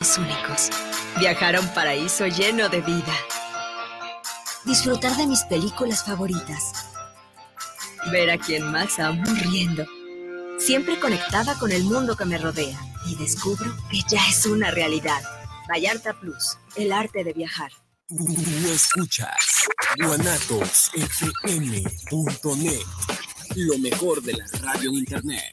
únicos. Viajar a un paraíso lleno de vida. Disfrutar de mis películas favoritas. Ver a quien más amo riendo. Siempre conectada con el mundo que me rodea. Y descubro que ya es una realidad. Vallarta Plus, el arte de viajar. Tú escuchas guanatosfm.net. Lo mejor de la radio en internet.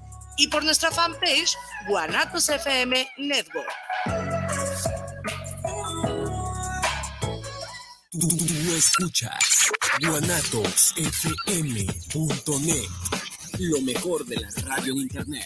y por nuestra fanpage Guanatos FM Network. Tú escuchas guanatosfm.net. Lo mejor de la radio en internet.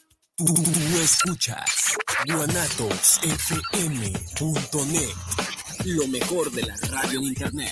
Tú escuchas guanatosfm.net. Lo mejor de la radio en internet.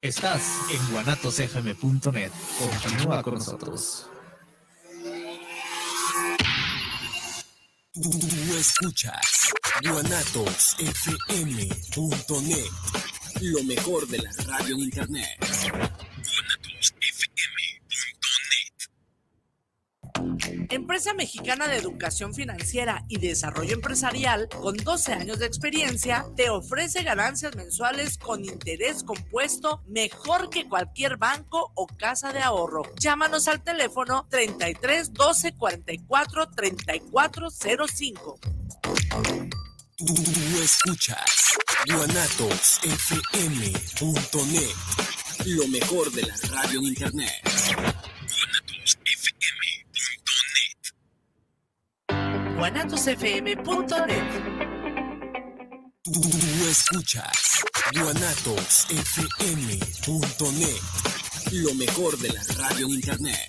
Estás en guanatosfm.net. Continúa con nosotros. Tú escuchas guanatosfm.net. Lo mejor de la radio en internet. Empresa Mexicana de Educación Financiera y Desarrollo Empresarial, con 12 años de experiencia, te ofrece ganancias mensuales con interés compuesto mejor que cualquier banco o casa de ahorro. Llámanos al teléfono 33 12 44 34 05. Tú escuchas guanatosfm.net. Lo mejor de la radio en internet. guanatosfm.net. Tú escuchas guanatosfm.net. Lo mejor de la radio en internet.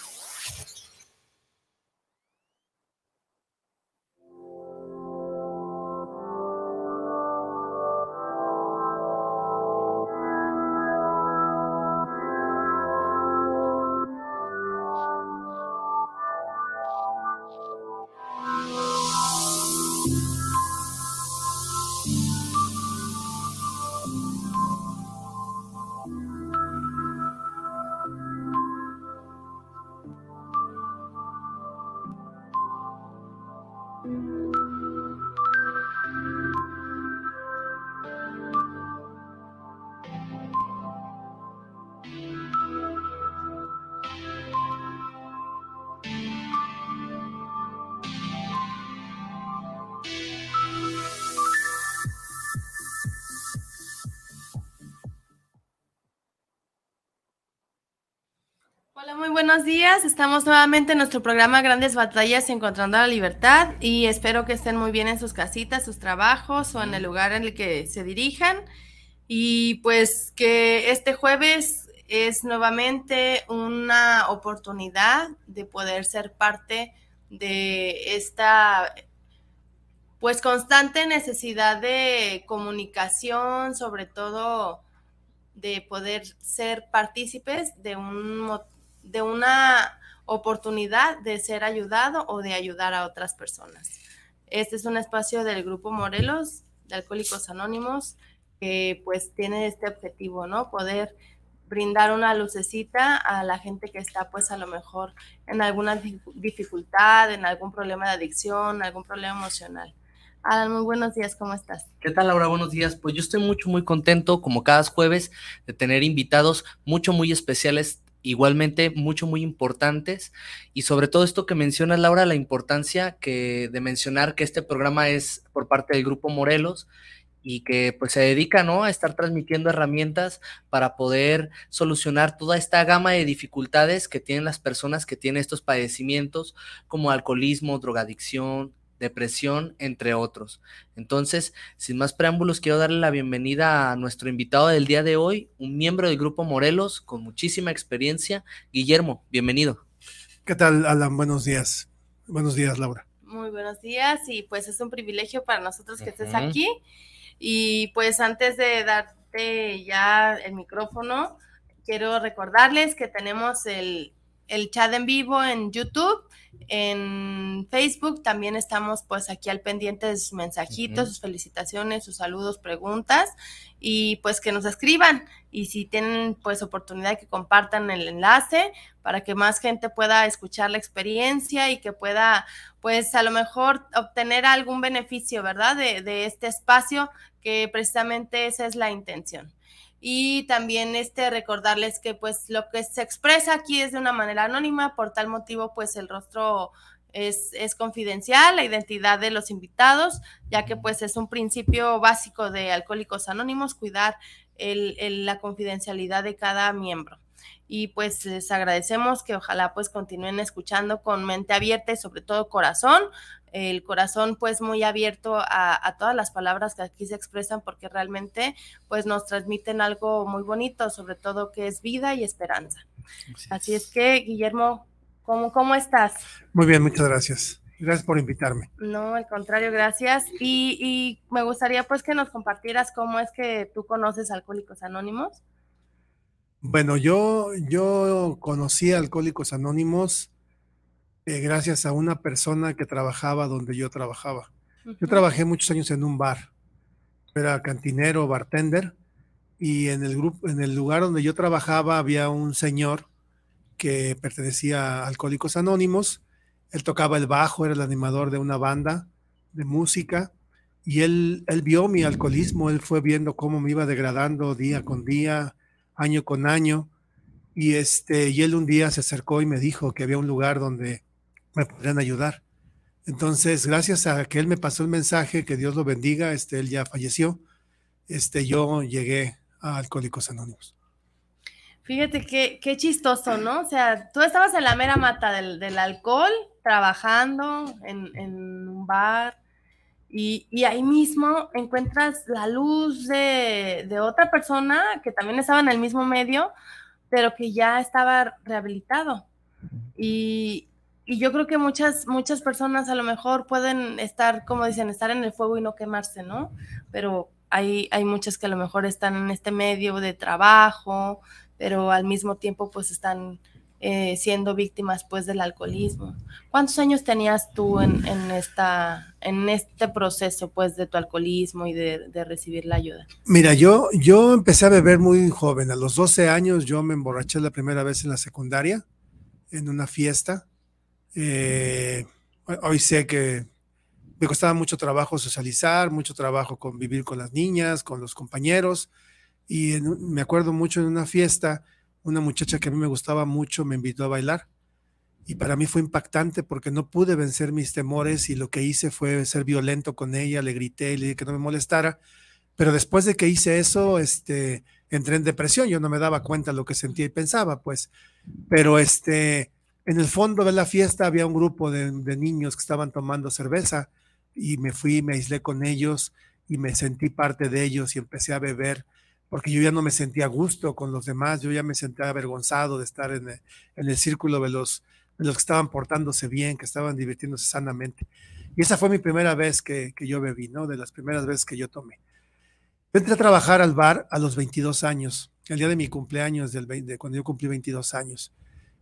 buenos días. Estamos nuevamente en nuestro programa Grandes Batallas Encontrando la Libertad y espero que estén muy bien en sus casitas, sus trabajos o en el lugar en el que se dirijan. Y pues que este jueves es nuevamente una oportunidad de poder ser parte de esta pues constante necesidad de comunicación, sobre todo de poder ser partícipes de, un, de una oportunidad de ser ayudado o de ayudar a otras personas. Este es un espacio del Grupo Morelos de Alcohólicos Anónimos que pues tiene este objetivo, ¿no? Poder brindar una lucecita a la gente que está pues a lo mejor en alguna dificultad, en algún problema de adicción, algún problema emocional. Alan, muy buenos días, ¿cómo estás? ¿Qué tal, Laura? Buenos días. Pues yo estoy mucho, muy contento, como cada jueves, de tener invitados mucho, muy especiales, igualmente mucho, muy importantes. Y sobre todo esto que mencionas, Laura, la importancia que, de mencionar que este programa es por parte del Grupo Morelos y que pues se dedica ¿no? a estar transmitiendo herramientas para poder solucionar toda esta gama de dificultades que tienen las personas que tienen estos padecimientos como alcoholismo, drogadicción, depresión, entre otros. Entonces, sin más preámbulos, quiero darle la bienvenida a nuestro invitado del día de hoy, un miembro del Grupo Morelos con muchísima experiencia. Guillermo, bienvenido. ¿Qué tal, Alan? Buenos días. Buenos días, Laura. Muy buenos días y pues es un privilegio para nosotros que estés aquí. Y pues antes de darte ya el micrófono, quiero recordarles que tenemos el, el chat en vivo en YouTube en Facebook también estamos pues aquí al pendiente de sus mensajitos, sus felicitaciones, sus saludos, preguntas y pues que nos escriban. Y si tienen pues oportunidad que compartan el enlace para que más gente pueda escuchar la experiencia y que pueda pues a lo mejor obtener algún beneficio, ¿verdad? De, de este espacio que precisamente esa es la intención y también este recordarles que pues lo que se expresa aquí es de una manera anónima, por tal motivo pues el rostro es, es, confidencial, la identidad de los invitados, ya que pues es un principio básico de Alcohólicos Anónimos, cuidar el, la confidencialidad de cada miembro. Y pues les agradecemos que ojalá pues continúen escuchando con mente abierta y sobre todo corazón el corazón pues muy abierto a, todas las palabras que aquí se expresan porque realmente pues nos transmiten algo muy bonito, sobre todo que es vida y esperanza. Así es, que, Guillermo, ¿cómo, ¿cómo estás? Muy bien, muchas gracias. Gracias por invitarme. No, al contrario, gracias. Y, y me gustaría pues que nos compartieras cómo es que tú conoces Alcohólicos Anónimos. Bueno, yo, yo conocí a Alcohólicos Anónimos eh, gracias a una persona que trabajaba donde yo trabajaba. Yo trabajé muchos años en un bar, era cantinero, bartender, y en el grupo, en el lugar donde yo trabajaba había un señor que pertenecía a Alcohólicos Anónimos. Él tocaba el bajo, era el animador de una banda de música, y él, él vio mi alcoholismo, él fue viendo cómo me iba degradando día con día, año con año, y este, y él un día se acercó y me dijo que había un lugar donde me podrían ayudar. Entonces, gracias a que él me pasó el mensaje, que Dios lo bendiga, este, él ya falleció, este, yo llegué a Alcohólicos Anónimos. Fíjate qué, qué chistoso, ¿no? O sea, tú estabas en la mera mata del, alcohol, trabajando en, un bar, y, ahí mismo encuentras la luz de, de, otra persona que también estaba en el mismo medio, pero que ya estaba rehabilitado. Y, y yo creo que muchas, muchas personas a lo mejor pueden estar, como dicen, estar en el fuego y no quemarse, ¿no? Pero hay, hay muchas que a lo mejor están en este medio de trabajo, pero al mismo tiempo pues están eh, siendo víctimas pues del alcoholismo. ¿Cuántos años tenías tú en, en, esta, en este proceso pues de tu alcoholismo y de, de, recibir la ayuda? Mira, yo, yo empecé a beber muy joven. A los 12 años yo me emborraché la primera vez en la secundaria, en una fiesta. Eh, hoy sé que me costaba mucho trabajo socializar, mucho trabajo convivir con las niñas, con los compañeros. Y me acuerdo mucho en una fiesta, una muchacha que a mí me gustaba mucho me invitó a bailar. Y para mí fue impactante porque no pude vencer mis temores y lo que hice fue ser violento con ella, le grité, le dije que no me molestara, pero después de que hice eso, este, entré en depresión, yo no me daba cuenta lo que sentía y pensaba, pues, pero este, en el fondo de la fiesta había un grupo de, niños que estaban tomando cerveza y me fui, me aislé con ellos y me sentí parte de ellos y empecé a beber porque yo ya no me sentía gusto con los demás, yo ya me sentía avergonzado de estar en el, círculo de los, que estaban portándose bien, que estaban divirtiéndose sanamente. Y esa fue mi primera vez que, yo bebí, ¿no? De las primeras veces que yo tomé. entré a trabajar al bar a los 22 años, el día de mi cumpleaños, del de cuando yo cumplí 22 años.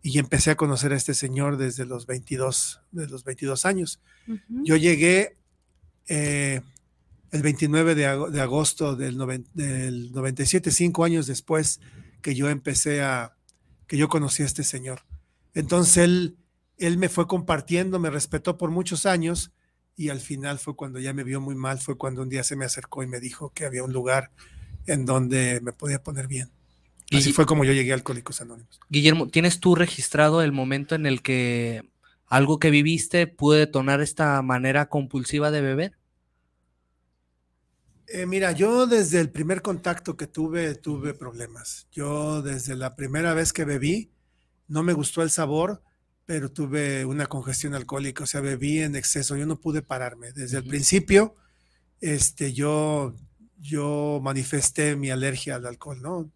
Y empecé a conocer a este señor desde los 22, de los 22 años. Yo llegué eh, el 29 de, agosto del, del, 97, cinco años después que yo empecé a, que yo conocí a este señor. Entonces él, él me fue compartiendo, me respetó por muchos años y al final fue cuando ya me vio muy mal, fue cuando un día se me acercó y me dijo que había un lugar en donde me podía poner bien. Así fue como yo llegué a Alcohólicos Anónimos. Guillermo, ¿tienes tú registrado el momento en el que algo que viviste puede detonar esta manera compulsiva de beber? Eh, mira, yo desde el primer contacto que tuve, tuve problemas. Yo desde la primera vez que bebí, no me gustó el sabor, pero tuve una congestión alcohólica, o sea, bebí en exceso, yo no pude pararme. Desde el principio, este, yo, yo manifesté mi alergia al alcohol, ¿no?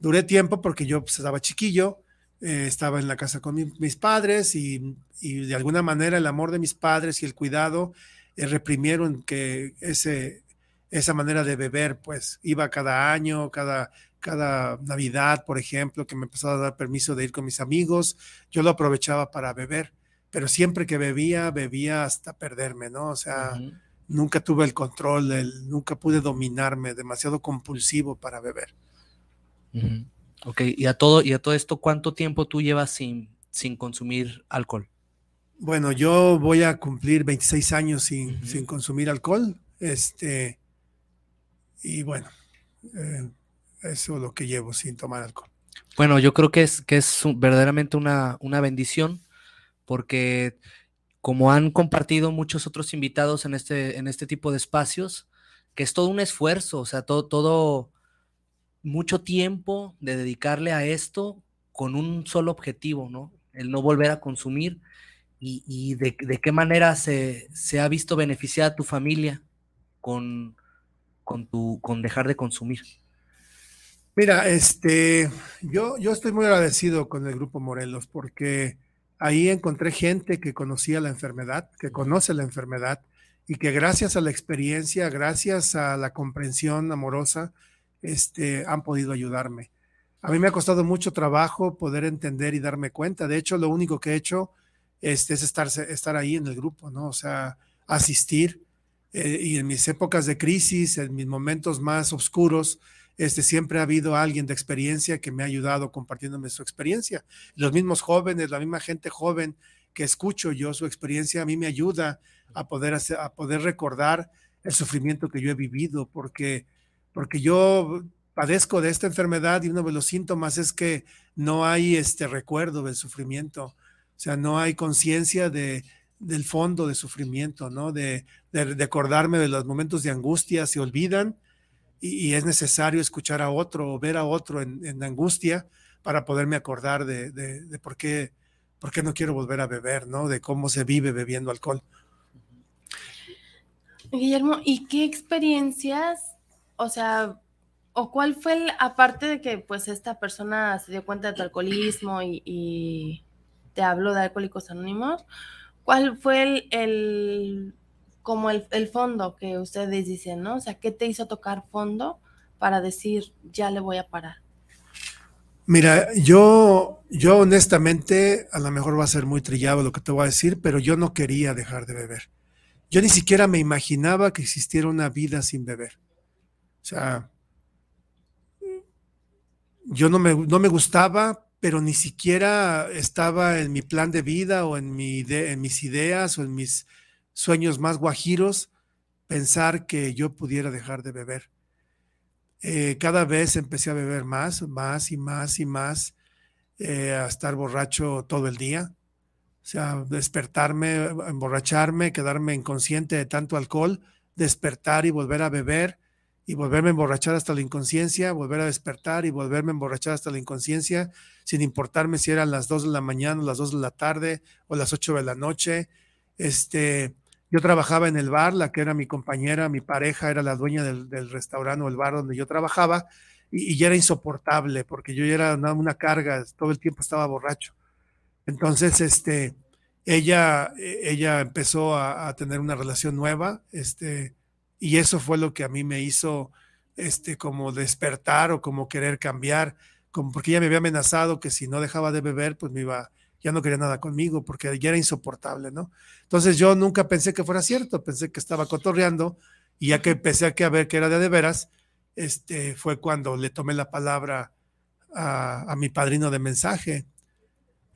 Duré tiempo porque yo pues, estaba chiquillo, eh, estaba en la casa con mis padres y, de alguna manera el amor de mis padres y el cuidado eh, reprimieron que ese, esa manera de beber, pues iba cada año, cada, cada Navidad, por ejemplo, que me empezaba a dar permiso de ir con mis amigos, yo lo aprovechaba para beber, pero siempre que bebía, bebía hasta perderme, ¿no? O sea, nunca tuve el control, nunca pude dominarme, demasiado compulsivo para beber. Ok, y a todo, y a todo esto, ¿cuánto tiempo tú llevas sin, sin consumir alcohol? Bueno, yo voy a cumplir 26 años sin, sin consumir alcohol. Este, y bueno, eh, eso es lo que llevo sin tomar alcohol. Bueno, yo creo que es, que es verdaderamente una, una bendición porque como han compartido muchos otros invitados en este, en este tipo de espacios, que es todo un esfuerzo, o sea, todo, todo, mucho tiempo de dedicarle a esto con un solo objetivo, ¿no? El no volver a consumir y, y de, de, qué manera se, se, ha visto beneficiada tu familia con, con, tu, con dejar de consumir? Mira, este, yo, yo estoy muy agradecido con el Grupo Morelos porque ahí encontré gente que conocía la enfermedad, que conoce la enfermedad y que gracias a la experiencia, gracias a la comprensión amorosa, este, han podido ayudarme. A mí me ha costado mucho trabajo poder entender y darme cuenta. De hecho, lo único que he hecho este, es estar, estar ahí en el grupo, ¿no? O sea, asistir, eh, y en mis épocas de crisis, en mis momentos más oscuros, este, siempre ha habido alguien de experiencia que me ha ayudado compartiéndome su experiencia. Los mismos jóvenes, la misma gente joven que escucho yo su experiencia, a mí me ayuda a poder, a poder recordar el sufrimiento que yo he vivido, porque, porque yo padezco de esta enfermedad y uno de los síntomas es que no hay este recuerdo del sufrimiento, o sea, no hay conciencia de, del fondo de sufrimiento, ¿no? De, de, acordarme de los momentos de angustia, se olvidan y, es necesario escuchar a otro o ver a otro en, angustia para poderme acordar de, de, por, qué, por qué no quiero volver a beber, ¿no? De cómo se vive bebiendo alcohol. Guillermo, ¿y qué experiencias, o sea, o cuál fue, el, aparte de que pues esta persona se dio cuenta de tu alcoholismo y, te habló de Alcohólicos Anónimos, ¿Cuál fue el, como el, fondo que ustedes dicen, ¿no? O sea, ¿qué te hizo tocar fondo para decir, ya le voy a parar? Mira, yo, yo honestamente, a lo mejor va a ser muy trillado lo que te voy a decir, pero yo no quería dejar de beber. Yo ni siquiera me imaginaba que existiera una vida sin beber. O sea, yo no me, no me gustaba, pero ni siquiera estaba en mi plan de vida o en, mi mis ideas o en mis sueños más guajiros pensar que yo pudiera dejar de beber. Eh, cada vez empecé a beber más, más y más y más, eh, a estar borracho todo el día. O sea, despertarme, emborracharme, quedarme inconsciente de tanto alcohol, despertar y volver a beber y volverme a emborrachar hasta la inconsciencia, volver a despertar y volverme a emborrachar hasta la inconsciencia, sin importarme si eran las 2 de la mañana, las 2 de la tarde o las 8 de la noche. Este, yo trabajaba en el bar, la que era mi compañera, mi pareja, era la dueña del, restaurante o el bar donde yo trabajaba, y, ya era insoportable porque yo ya era una, carga, todo el tiempo estaba borracho. Entonces, este, ella, ella empezó a, a tener una relación nueva, este, y eso fue lo que a mí me hizo este como despertar o como querer cambiar, como porque ella me había amenazado que si no dejaba de beber, pues me iba ya no quería nada conmigo porque ya era insoportable, ¿no? Entonces yo nunca pensé que fuera cierto, pensé que estaba cotorreando y ya que empecé a, ver que era de de veras, este fue cuando le tomé la palabra a, a, mi padrino de mensaje,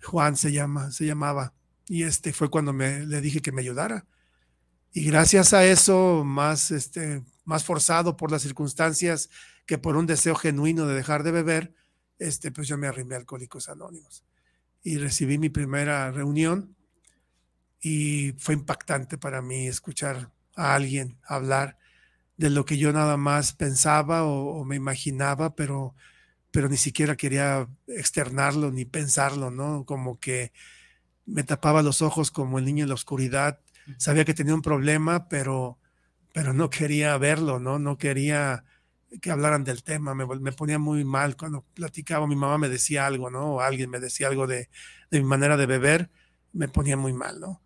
Juan se llama, se llamaba, y este fue cuando me le dije que me ayudara. Y gracias a eso, más, este, más forzado por las circunstancias que por un deseo genuino de dejar de beber, este, pues yo me arrimé a Alcohólicos Anónimos. Y recibí mi primera reunión y fue impactante para mí escuchar a alguien hablar de lo que yo nada más pensaba o, o me imaginaba, pero, pero ni siquiera quería externarlo ni pensarlo, ¿no? Como que me tapaba los ojos como el niño en la oscuridad sabía que tenía un problema, pero, pero no quería verlo, ¿no? No quería que hablaran del tema, me, me, ponía muy mal cuando platicaba, mi mamá me decía algo, ¿no? O alguien me decía algo de, de mi manera de beber, me ponía muy mal, ¿no?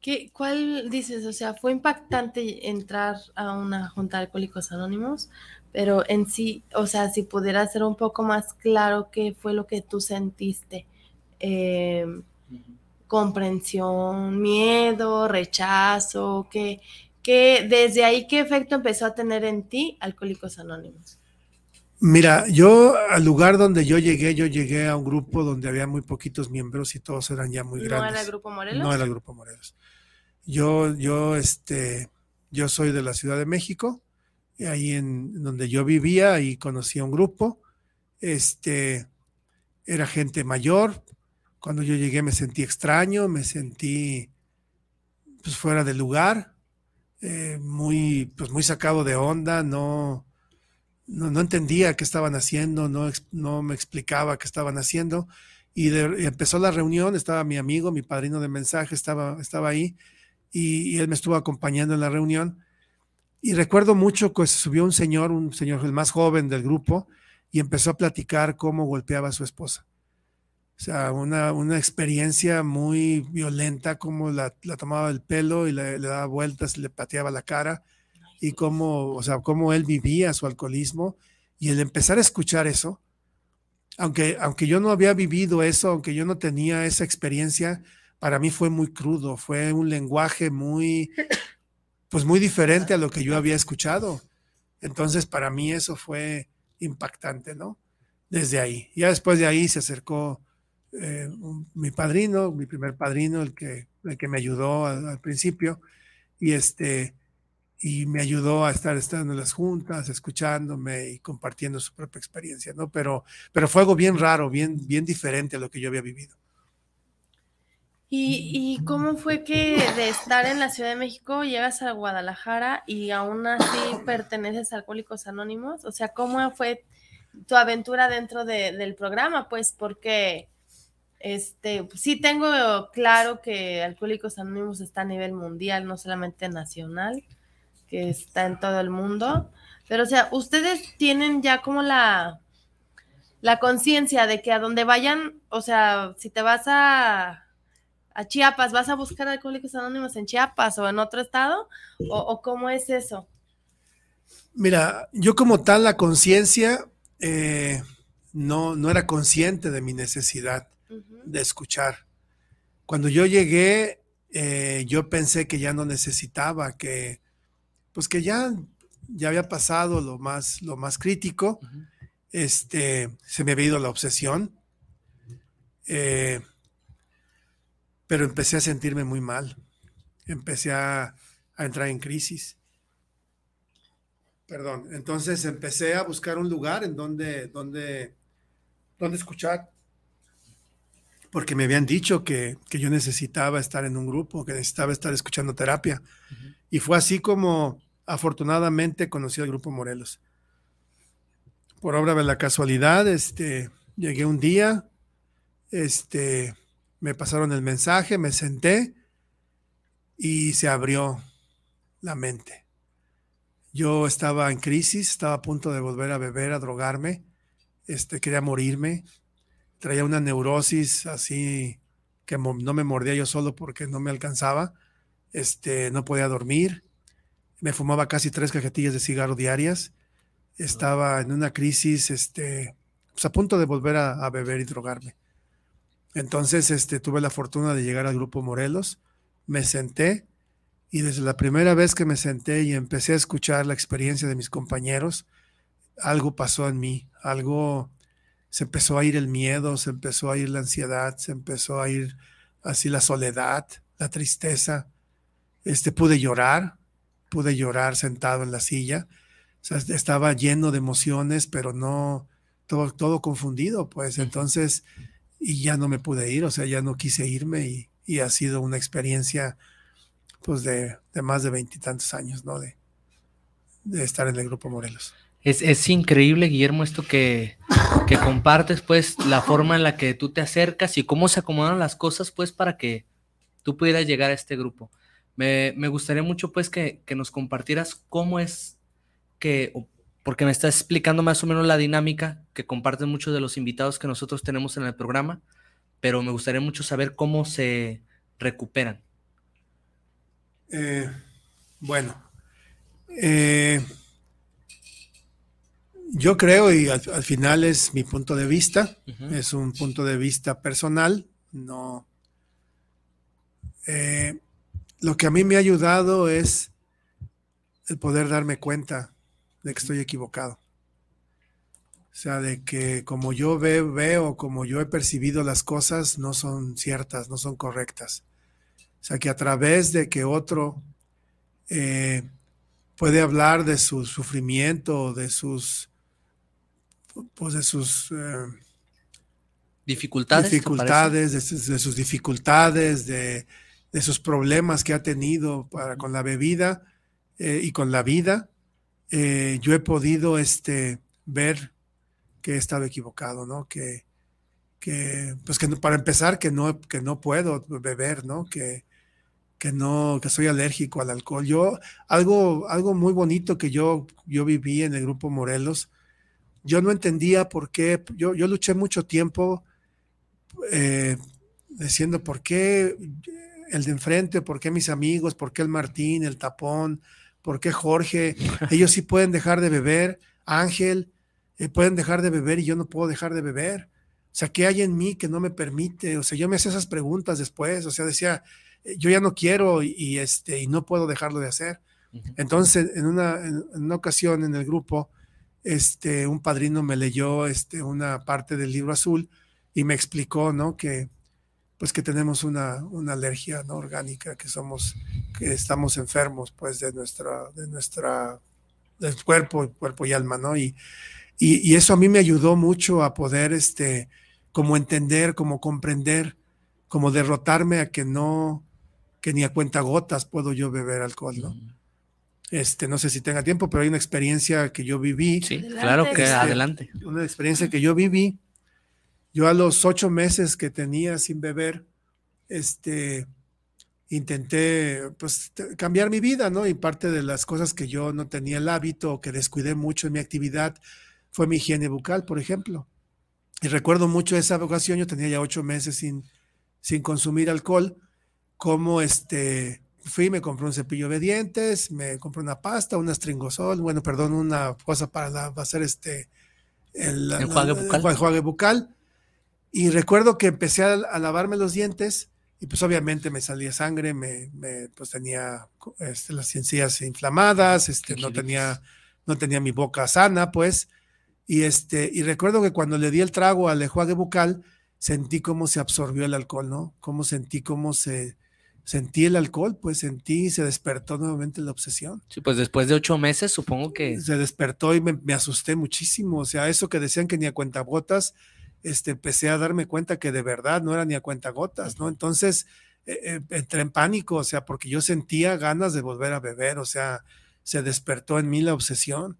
¿Qué, ¿Cuál dices? O sea, fue impactante entrar a una junta de alcohólicos anónimos, pero en sí, o sea, si pudiera ser un poco más claro qué fue lo que tú sentiste. Eh, comprensión, miedo, rechazo, que, que desde ahí qué efecto empezó a tener en ti Alcohólicos Anónimos. Mira, yo al lugar donde yo llegué, yo llegué a un grupo donde había muy poquitos miembros y todos eran ya muy grandes. ¿No era el Grupo Morelos? No era el Grupo Morelos. Yo, yo, este, yo soy de la Ciudad de México, y ahí en donde yo vivía, y conocí a un grupo, este, era gente mayor, cuando yo llegué me sentí extraño, me sentí pues fuera de lugar, eh, muy, pues muy sacado de onda, no, no, entendía qué estaban haciendo, no, no me explicaba qué estaban haciendo. Y, empezó la reunión, estaba mi amigo, mi padrino de mensaje, estaba, estaba ahí y, él me estuvo acompañando en la reunión. Y recuerdo mucho que subió un señor, un señor el más joven del grupo, y empezó a platicar cómo golpeaba a su esposa. O sea, una, una experiencia muy violenta, como la, la tomaba el pelo y le, daba vueltas, le pateaba la cara, y cómo, o sea, cómo él vivía su alcoholismo. Y el empezar a escuchar eso, aunque, aunque yo no había vivido eso, aunque yo no tenía esa experiencia, para mí fue muy crudo, fue un lenguaje muy, pues muy diferente a lo que yo había escuchado. Entonces, para mí eso fue impactante, ¿no? Desde ahí. Ya después de ahí se acercó eh, mi padrino, mi primer padrino, el que, el que me ayudó al, principio, y este y me ayudó a estar estando en las juntas, escuchándome y compartiendo su propia experiencia, ¿no? Pero, pero fue algo bien raro, bien, bien diferente a lo que yo había vivido. ¿Y, ¿Y, cómo fue que de estar en la Ciudad de México llegas a Guadalajara y aún así perteneces a Alcohólicos Anónimos? O sea, ¿cómo fue tu aventura dentro de, del programa? Pues porque este, sí tengo claro que Alcohólicos Anónimos está a nivel mundial, no solamente nacional, que está en todo el mundo. Pero, o sea, ustedes tienen ya como la, la conciencia de que a donde vayan, o sea, si te vas a, a Chiapas, ¿vas a buscar Alcohólicos Anónimos en Chiapas o en otro estado? ¿O, cómo es eso? Mira, yo como tal, la conciencia eh, no, no era consciente de mi necesidad de escuchar. Cuando yo llegué, eh, yo pensé que ya no necesitaba, que pues que ya, ya había pasado lo más, lo más crítico. Este, se me había ido la obsesión. Eh, pero empecé a sentirme muy mal. Empecé a, a entrar en crisis. Perdón. Entonces empecé a buscar un lugar en donde, donde, donde escuchar porque me habían dicho que, que, yo necesitaba estar en un grupo, que necesitaba estar escuchando terapia. Y fue así como afortunadamente conocí al Grupo Morelos. Por obra de la casualidad, este, llegué un día, este, me pasaron el mensaje, me senté y se abrió la mente. Yo estaba en crisis, estaba a punto de volver a beber, a drogarme, este, quería morirme, traía una neurosis así que no me mordía yo solo porque no me alcanzaba, este, no podía dormir, me fumaba casi tres cajetillas de cigarro diarias, estaba en una crisis, este, pues a punto de volver a, a beber y drogarme. Entonces, este, tuve la fortuna de llegar al grupo Morelos, me senté y desde la primera vez que me senté y empecé a escuchar la experiencia de mis compañeros, algo pasó en mí, algo se empezó a ir el miedo, se empezó a ir la ansiedad, se empezó a ir así la soledad, la tristeza. Este pude llorar, pude llorar sentado en la silla. O sea, estaba lleno de emociones, pero no todo, todo confundido, pues. Entonces, y ya no me pude ir, o sea, ya no quise irme y, y ha sido una experiencia pues de, más de veintitantos años, ¿no? De, de, estar en el Grupo Morelos. Es, es increíble, Guillermo, esto que, que, compartes, pues, la forma en la que tú te acercas y cómo se acomodaron las cosas, pues, para que tú pudieras llegar a este grupo. Me, me gustaría mucho, pues, que, que, nos compartieras cómo es que, porque me estás explicando más o menos la dinámica que comparten muchos de los invitados que nosotros tenemos en el programa, pero me gustaría mucho saber cómo se recuperan. Eh, bueno, eh, yo creo, y al, final es mi punto de vista, es un punto de vista personal, no. Eh, lo que a mí me ha ayudado es el poder darme cuenta de que estoy equivocado. O sea, de que como yo veo, veo, como yo he percibido las cosas, no son ciertas, no son correctas. O sea, que a través de que otro eh, puede hablar de su sufrimiento, de sus, pues de sus eh, dificultades, dificultades de, sus, dificultades, de, sus problemas que ha tenido para, con la bebida eh, y con la vida, yo he podido este, ver que he estado equivocado, ¿no? Que, que pues que para empezar, que no, que no puedo beber, ¿no? Que, que no, que soy alérgico al alcohol. Yo, algo, algo muy bonito que yo, yo viví en el grupo Morelos, yo no entendía por qué, yo, yo luché mucho tiempo eh, diciendo por qué el de enfrente, por qué mis amigos, por qué el Martín, el tapón, por qué Jorge, ellos sí pueden dejar de beber, Ángel, eh, pueden dejar de beber y yo no puedo dejar de beber. O sea, ¿qué hay en mí que no me permite? O sea, yo me hacía esas preguntas después, o sea, decía, eh, yo ya no quiero y, este, y no puedo dejarlo de hacer. Entonces, en una, en una, ocasión en el grupo, este, un padrino me leyó este, una parte del libro azul y me explicó, ¿no? Que, pues que tenemos una, una alergia ¿no? orgánica, que somos, que estamos enfermos, pues, de nuestra, de nuestra, del cuerpo, cuerpo y alma, ¿no? Y, y, y eso a mí me ayudó mucho a poder, este, como entender, como comprender, como derrotarme a que no, que ni a cuenta gotas puedo yo beber alcohol, ¿no? Este, no sé si tenga tiempo, pero hay una experiencia que yo viví. Sí, claro que este, adelante. Una experiencia que yo viví. Yo a los ocho meses que tenía sin beber, este, intenté pues cambiar mi vida, ¿no? Y parte de las cosas que yo no tenía el hábito o que descuidé mucho en mi actividad fue mi higiene bucal, por ejemplo. Y recuerdo mucho esa ocasión, yo tenía ya ocho meses sin, sin consumir alcohol como este, fui, me compré un cepillo de dientes, me compré una pasta, un astringosol, bueno, perdón, una cosa para, hacer este, el, enjuague, bucal. bucal. Y recuerdo que empecé a, lavarme los dientes y pues obviamente me salía sangre, me, pues tenía este, las encías inflamadas, este, no tenía, no tenía mi boca sana, pues. Y, este, y recuerdo que cuando le di el trago al enjuague bucal, sentí cómo se absorbió el alcohol, ¿no? Cómo sentí cómo se, sentí el alcohol, pues sentí y se despertó nuevamente la obsesión. Sí, pues después de ocho meses supongo que... Se despertó y me, asusté muchísimo, o sea, eso que decían que ni a cuentagotas, este, empecé a darme cuenta que de verdad no era ni a cuentagotas, ¿no? Entonces eh, eh, entré en pánico, o sea, porque yo sentía ganas de volver a beber, o sea, se despertó en mí la obsesión.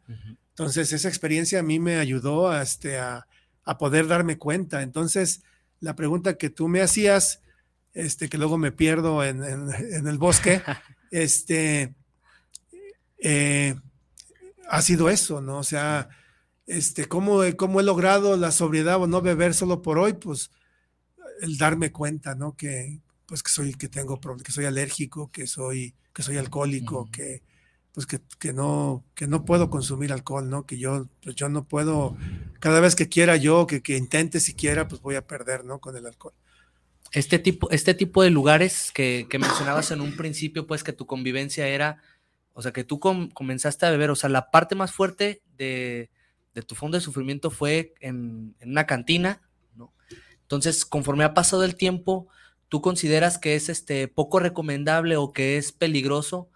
Entonces, esa experiencia a mí me ayudó a, este, a, a, poder darme cuenta. Entonces, la pregunta que tú me hacías, este, que luego me pierdo en, en, el bosque, este, eh, ha sido eso, ¿no? O sea, este, ¿cómo, ¿cómo he logrado la sobriedad o no beber solo por hoy? Pues el darme cuenta, ¿no? Que, pues que soy, que tengo, que soy alérgico, que soy, que soy alcohólico, que, pues que, que, no, que no puedo consumir alcohol, ¿no? Que yo, pues yo no puedo, cada vez que quiera yo, que, que intente siquiera, pues voy a perder, ¿no? Con el alcohol. Este tipo, este tipo de lugares que, mencionabas en un principio, pues que tu convivencia era, o sea, que tú comenzaste a beber, o sea, la parte más fuerte de, tu fondo de sufrimiento fue en, una cantina, ¿no? Entonces, conforme ha pasado el tiempo, ¿tú consideras que es este poco recomendable o que es peligroso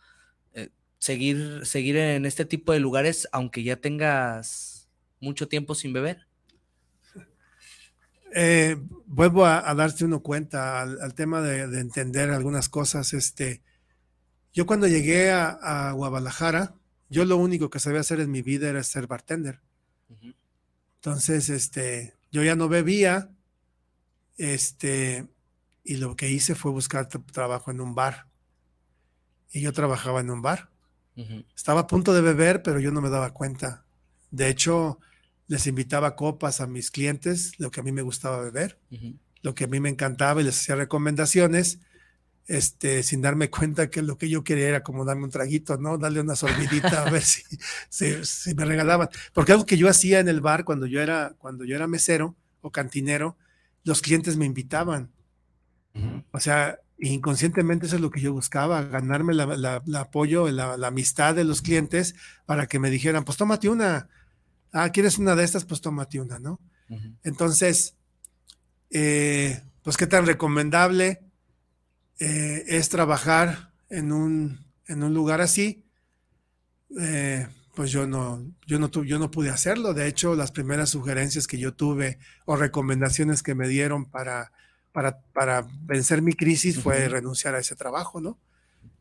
seguir, seguir en este tipo de lugares aunque ya tengas mucho tiempo sin beber? Eh, vuelvo a, darte uno cuenta al, tema de, entender algunas cosas. Este, yo cuando llegué a, Guadalajara, yo lo único que sabía hacer en mi vida era ser bartender. Entonces, este, yo ya no bebía, este, y lo que hice fue buscar trabajo en un bar. Y yo trabajaba en un bar. Estaba a punto de beber, pero yo no me daba cuenta. De hecho, les invitaba copas a mis clientes, lo que a mí me gustaba beber, lo que a mí me encantaba y les hacía recomendaciones, este, sin darme cuenta que lo que yo quería era como darme un traguito, ¿no? Darle una sorbidita a ver si, si, me regalaban. Porque algo que yo hacía en el bar cuando yo era, cuando yo era mesero o cantinero, los clientes me invitaban. O sea, inconscientemente eso es lo que yo buscaba, ganarme la, apoyo, la, amistad de los clientes para que me dijeran, pues tómate una. Ah, ¿quieres una de estas? Pues tómate una, ¿no? Entonces, eh, pues qué tan recomendable eh, es trabajar en un, en un lugar así. Eh, pues yo no, yo no, yo no pude hacerlo. De hecho, las primeras sugerencias que yo tuve o recomendaciones que me dieron para para, para vencer mi crisis fue renunciar a ese trabajo, ¿no?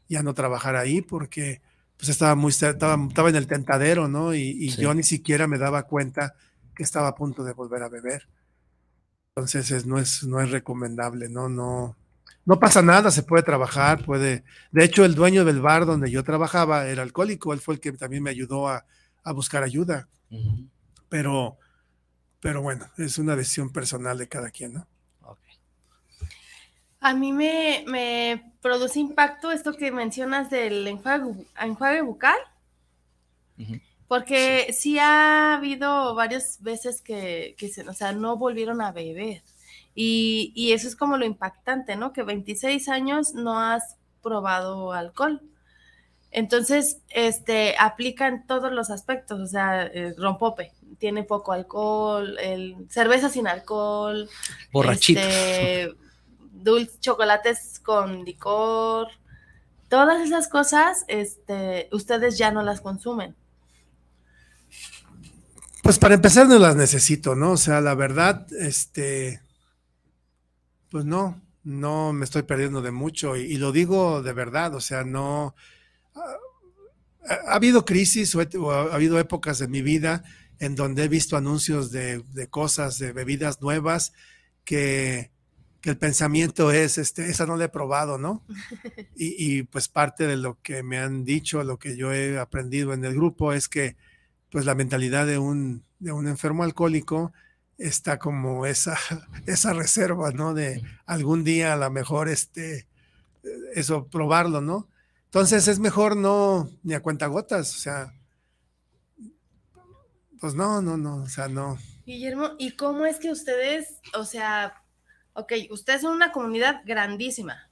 Ya no trabajar ahí porque pues estaba muy estaba, estaba en el tentadero, ¿no? Y, yo ni siquiera me daba cuenta que estaba a punto de volver a beber. Entonces es, no es no es recomendable, no no no pasa nada, se puede trabajar, puede. De hecho, el dueño del bar donde yo trabajaba era alcohólico, él fue el que también me ayudó a, a buscar ayuda. Pero pero bueno, es una decisión personal de cada quien, ¿no? A mí me, produce impacto esto que mencionas del enjuague, bucal, porque sí. ha habido varias veces que, se, o sea, no volvieron a beber. Y, y, eso es como lo impactante, ¿no? Que 26 años no has probado alcohol. Entonces, este, aplica en todos los aspectos, o sea, el rompope, tiene poco alcohol, el, cerveza sin alcohol, borrachito, este, dulces, chocolates con licor, todas esas cosas, este, ustedes ya no las consumen. Pues para empezar no las necesito, ¿no? O sea, la verdad, este, pues no, no me estoy perdiendo de mucho y, lo digo de verdad, o sea, no, ha, habido crisis o, ha, habido épocas de mi vida en donde he visto anuncios de, de cosas, de bebidas nuevas que, que el pensamiento es, este, esa no la he probado, ¿no? Y, pues parte de lo que me han dicho, lo que yo he aprendido en el grupo es que pues la mentalidad de un, de un enfermo alcohólico está como esa, esa reserva, ¿no? De algún día a lo mejor este, eso, probarlo, ¿no? Entonces es mejor no, ni a cuenta gotas, o sea, pues no, no, no, o sea, no. Guillermo, ¿y cómo es que ustedes, o sea, ok, ustedes son una comunidad grandísima,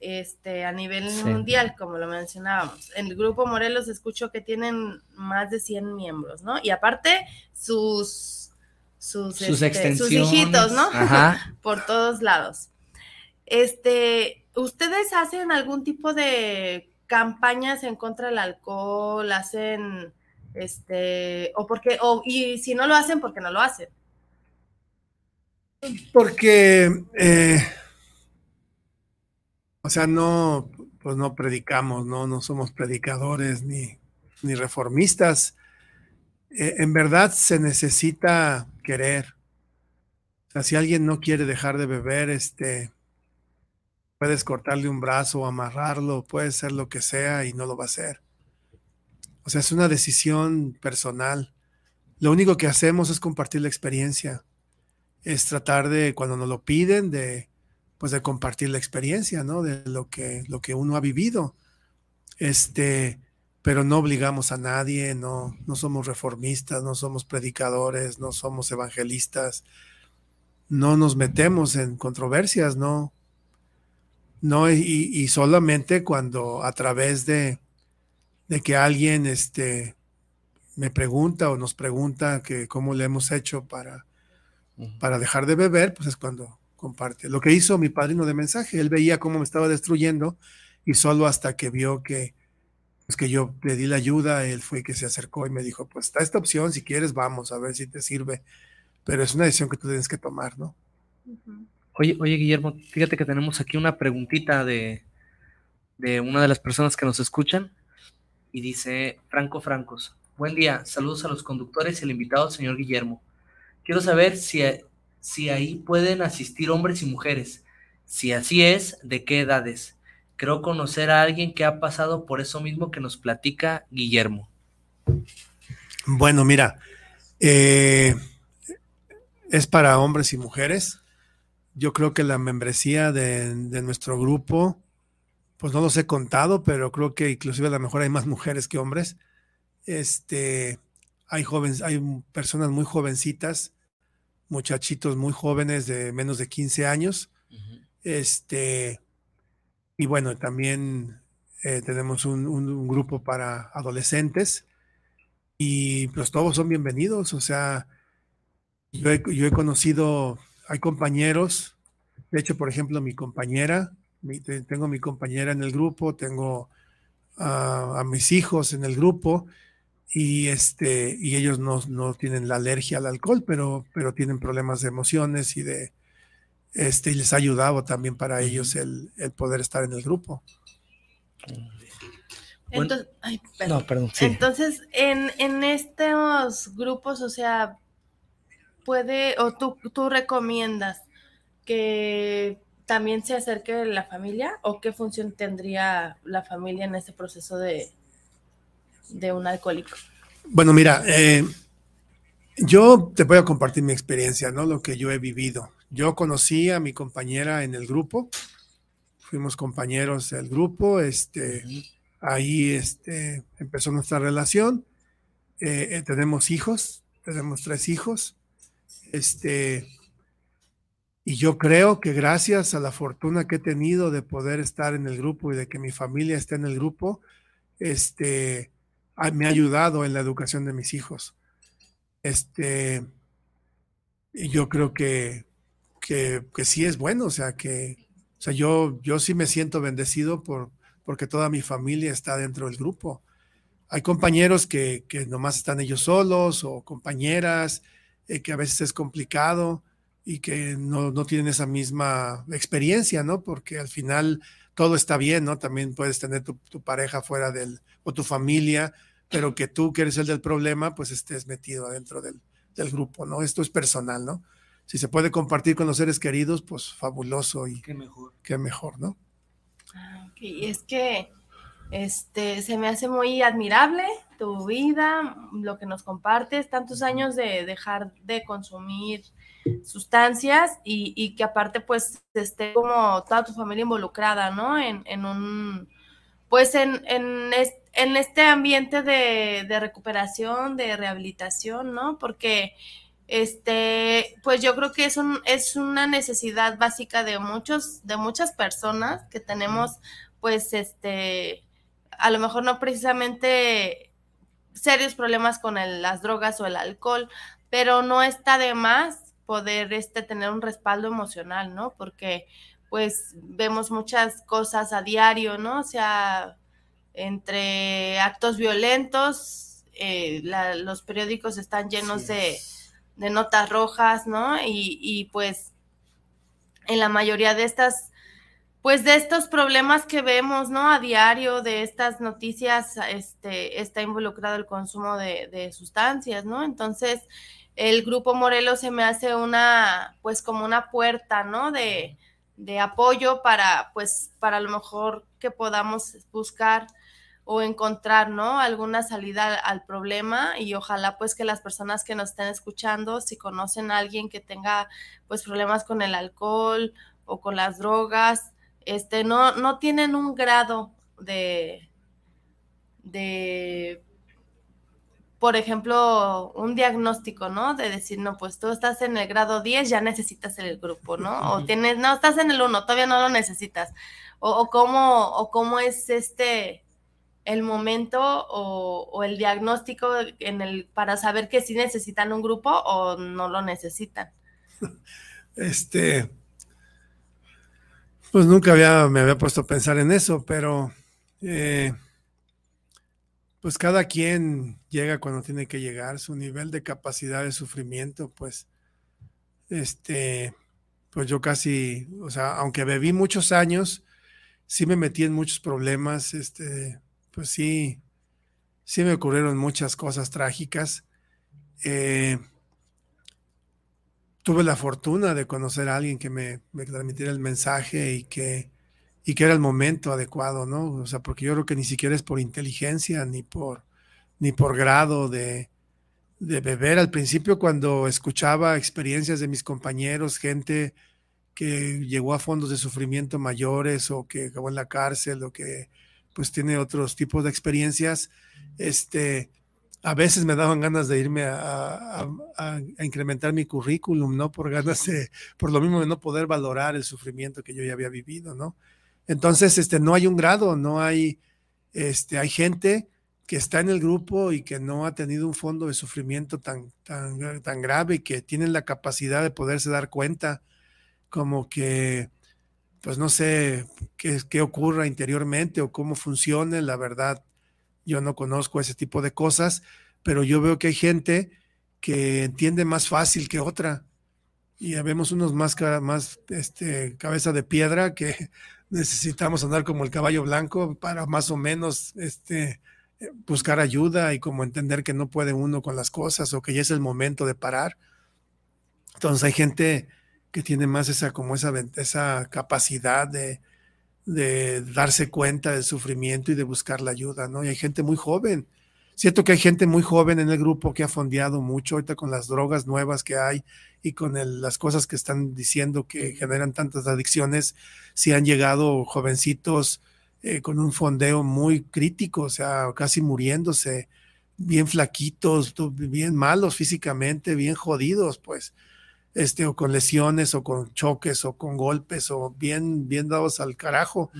este, a nivel mundial, como lo mencionábamos. En el grupo Morelos escucho que tienen más de 100 miembros, ¿no? Y aparte, sus, sus, sus, este, sus hijitos, ¿no? Por todos lados. Este, ¿ustedes hacen algún tipo de campañas en contra del alcohol? ¿Hacen, este, o porque, o, y si no lo hacen, ¿por qué no lo hacen? Porque, eh, o sea, no, pues no predicamos, no, no somos predicadores ni, ni reformistas. Eh, en verdad se necesita querer. O sea, si alguien no quiere dejar de beber, este, puedes cortarle un brazo o amarrarlo, puede ser lo que sea y no lo va a hacer. O sea, es una decisión personal. Lo único que hacemos es compartir la experiencia. Es tratar de, cuando nos lo piden, de, pues de compartir la experiencia, ¿no? De lo que, lo que uno ha vivido. Este, pero no obligamos a nadie, no, no somos reformistas, no somos predicadores, no somos evangelistas, no nos metemos en controversias, no. No, y, solamente cuando a través de, de que alguien este, me pregunta o nos pregunta que cómo le hemos hecho para, para dejar de beber, pues es cuando comparte. Lo que hizo mi padrino de mensaje, él veía cómo me estaba destruyendo y solo hasta que vio que pues que yo le di la ayuda, él fue que se acercó y me dijo, pues está esta opción, si quieres vamos a ver si te sirve, pero es una decisión que tú tienes que tomar, ¿no? Oye, oye Guillermo, fíjate que tenemos aquí una preguntita de, de una de las personas que nos escuchan y dice Franco Francos, buen día, saludos a los conductores y al invitado, señor Guillermo. Quiero saber si, si ahí pueden asistir hombres y mujeres. Si así es, ¿de qué edades? Creo conocer a alguien que ha pasado por eso mismo que nos platica Guillermo. Bueno, mira, eh, es para hombres y mujeres. Yo creo que la membresía de, de, nuestro grupo, pues no los he contado, pero creo que inclusive a lo mejor hay más mujeres que hombres. Este, hay jóvenes, hay personas muy jovencitas, muchachitos muy jóvenes de menos de 15 años. Uh -huh. Este, y bueno, también eh, tenemos un, un, un, grupo para adolescentes y pues todos son bienvenidos. O sea, yo he, yo he conocido, hay compañeros, de hecho, por ejemplo, mi compañera, mi, tengo mi compañera en el grupo, tengo a mis hijos en el grupo y este y ellos no, no, tienen la alergia al alcohol, pero, pero tienen problemas de emociones y de este y les ha ayudado también para ellos el, el poder estar en el grupo. Entonces, ay, perdón. No, perdón, sí. Entonces, en, en estos grupos, o sea, puede, o tú, tú recomiendas que también se acerque la familia, o qué función tendría la familia en este proceso de, de un alcohólico? Bueno, mira, eh, yo te voy a compartir mi experiencia, ¿no? Lo que yo he vivido. Yo conocí a mi compañera en el grupo, fuimos compañeros del grupo, este, ahí este, empezó nuestra relación, eh, eh, tenemos hijos, tenemos tres hijos, este, y yo creo que gracias a la fortuna que he tenido de poder estar en el grupo y de que mi familia esté en el grupo, este, me ha ayudado en la educación de mis hijos. Este, yo creo que, que, que, sí es bueno, o sea, que o sea, yo, yo sí me siento bendecido por, porque toda mi familia está dentro del grupo. Hay compañeros que, que nomás están ellos solos o compañeras eh, que a veces es complicado y que no, no, tienen esa misma experiencia, ¿no? Porque al final todo está bien, ¿no? También puedes tener tu, tu pareja fuera del, o tu familia, pero que tú que eres el del problema, pues estés metido adentro del, del grupo, ¿no? Esto es personal, ¿no? si se puede compartir con los seres queridos, pues fabuloso y qué mejor, qué mejor ¿no? Ah, okay. Es que este, se me hace muy admirable tu vida, lo que nos compartes, tantos años de dejar de consumir sustancias y, y que aparte pues esté como toda tu familia involucrada, ¿no? En, en un, pues en, en, este, en este ambiente de, de recuperación, de rehabilitación, ¿no? Porque este, pues yo creo que es, un, es una necesidad básica de muchos, de muchas personas que tenemos, pues, este, a lo mejor no precisamente serios problemas con el, las drogas o el alcohol, pero no está de más poder este, tener un respaldo emocional, ¿no? Porque pues vemos muchas cosas a diario, ¿no? O sea, entre actos violentos, eh, la, los periódicos están llenos sí. de de notas rojas, ¿no? Y, y, pues en la mayoría de estas pues de estos problemas que vemos, ¿no? A diario, de estas noticias, este, está involucrado el consumo de, de sustancias, ¿no? Entonces, el grupo Morelos se me hace una, pues como una puerta, ¿no? De, de apoyo para, pues, para lo mejor que podamos buscar o encontrar, ¿no? Alguna salida al problema y ojalá pues que las personas que nos estén escuchando, si conocen a alguien que tenga pues problemas con el alcohol o con las drogas, este, no, no tienen un grado de, de, por ejemplo, un diagnóstico, ¿no? De decir, no, pues tú estás en el grado 10, ya necesitas el grupo, ¿no? O tienes, no, estás en el 1, todavía no lo necesitas. O, o, cómo, o cómo es este el momento o, o, el diagnóstico en el, para saber que sí necesitan un grupo o no lo necesitan. Este, pues nunca había, me había puesto a pensar en eso, pero eh, pues cada quien llega cuando tiene que llegar, su nivel de capacidad de sufrimiento, pues, este, pues yo casi, o sea, aunque bebí muchos años, sí me metí en muchos problemas, este, pues sí, sí me ocurrieron muchas cosas trágicas. Eh, tuve la fortuna de conocer a alguien que me, me, transmitiera el mensaje y que, y que era el momento adecuado, ¿no? O sea, porque yo creo que ni siquiera es por inteligencia ni por, ni por grado de, de beber. Al principio, cuando escuchaba experiencias de mis compañeros, gente que llegó a fondos de sufrimiento mayores o que acabó en la cárcel o que pues tiene otros tipos de experiencias, este, a veces me daban ganas de irme a, incrementar mi currículum, ¿no? Por ganas de, por lo mismo de no poder valorar el sufrimiento que yo ya había vivido, ¿no? Entonces, este, no hay un grado, no hay, este, hay gente que está en el grupo y que no ha tenido un fondo de sufrimiento tan, tan, tan grave y que tienen la capacidad de poderse dar cuenta como que, pues no sé qué, qué ocurra interiormente o cómo funcione, la verdad, yo no conozco ese tipo de cosas, pero yo veo que hay gente que entiende más fácil que otra. Y vemos unos más, más este, cabeza de piedra que necesitamos andar como el caballo blanco para más o menos este, buscar ayuda y como entender que no puede uno con las cosas o que ya es el momento de parar. Entonces hay gente que tiene más esa, como esa, esa capacidad de, de darse cuenta del sufrimiento y de buscar la ayuda, ¿no? Y hay gente muy joven. Siento que hay gente muy joven en el grupo que ha fondeado mucho ahorita con las drogas nuevas que hay y con las cosas que están diciendo que generan tantas adicciones, si han llegado jovencitos eh, con un fondeo muy crítico, o sea, casi muriéndose, bien flaquitos, bien malos físicamente, bien jodidos, pues este, o con lesiones, o con choques, o con golpes, o bien, bien dados al carajo.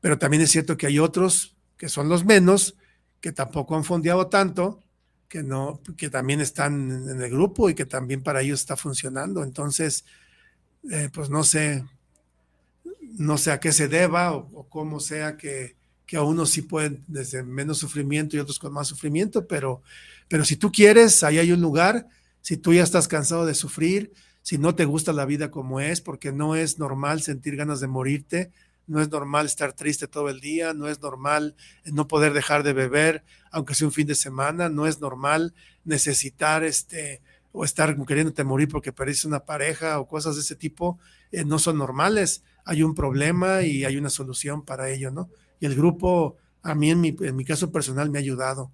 Pero también es cierto que hay otros que son los menos, que tampoco han fondeado tanto, que no, que también están en el grupo y que también para ellos está funcionando. Entonces, eh, pues no sé, no sé a qué se deba o, o cómo sea que, que, a unos sí pueden desde menos sufrimiento y otros con más sufrimiento, pero, pero si tú quieres, ahí hay un lugar. Si tú ya estás cansado de sufrir, si no te gusta la vida como es, porque no es normal sentir ganas de morirte, no es normal estar triste todo el día, no es normal no poder dejar de beber, aunque sea un fin de semana, no es normal necesitar este o estar queriéndote morir porque perdiste una pareja o cosas de ese tipo, eh, no son normales. Hay un problema y hay una solución para ello, ¿no? Y el grupo, a mí en mi, en mi caso personal, me ha ayudado,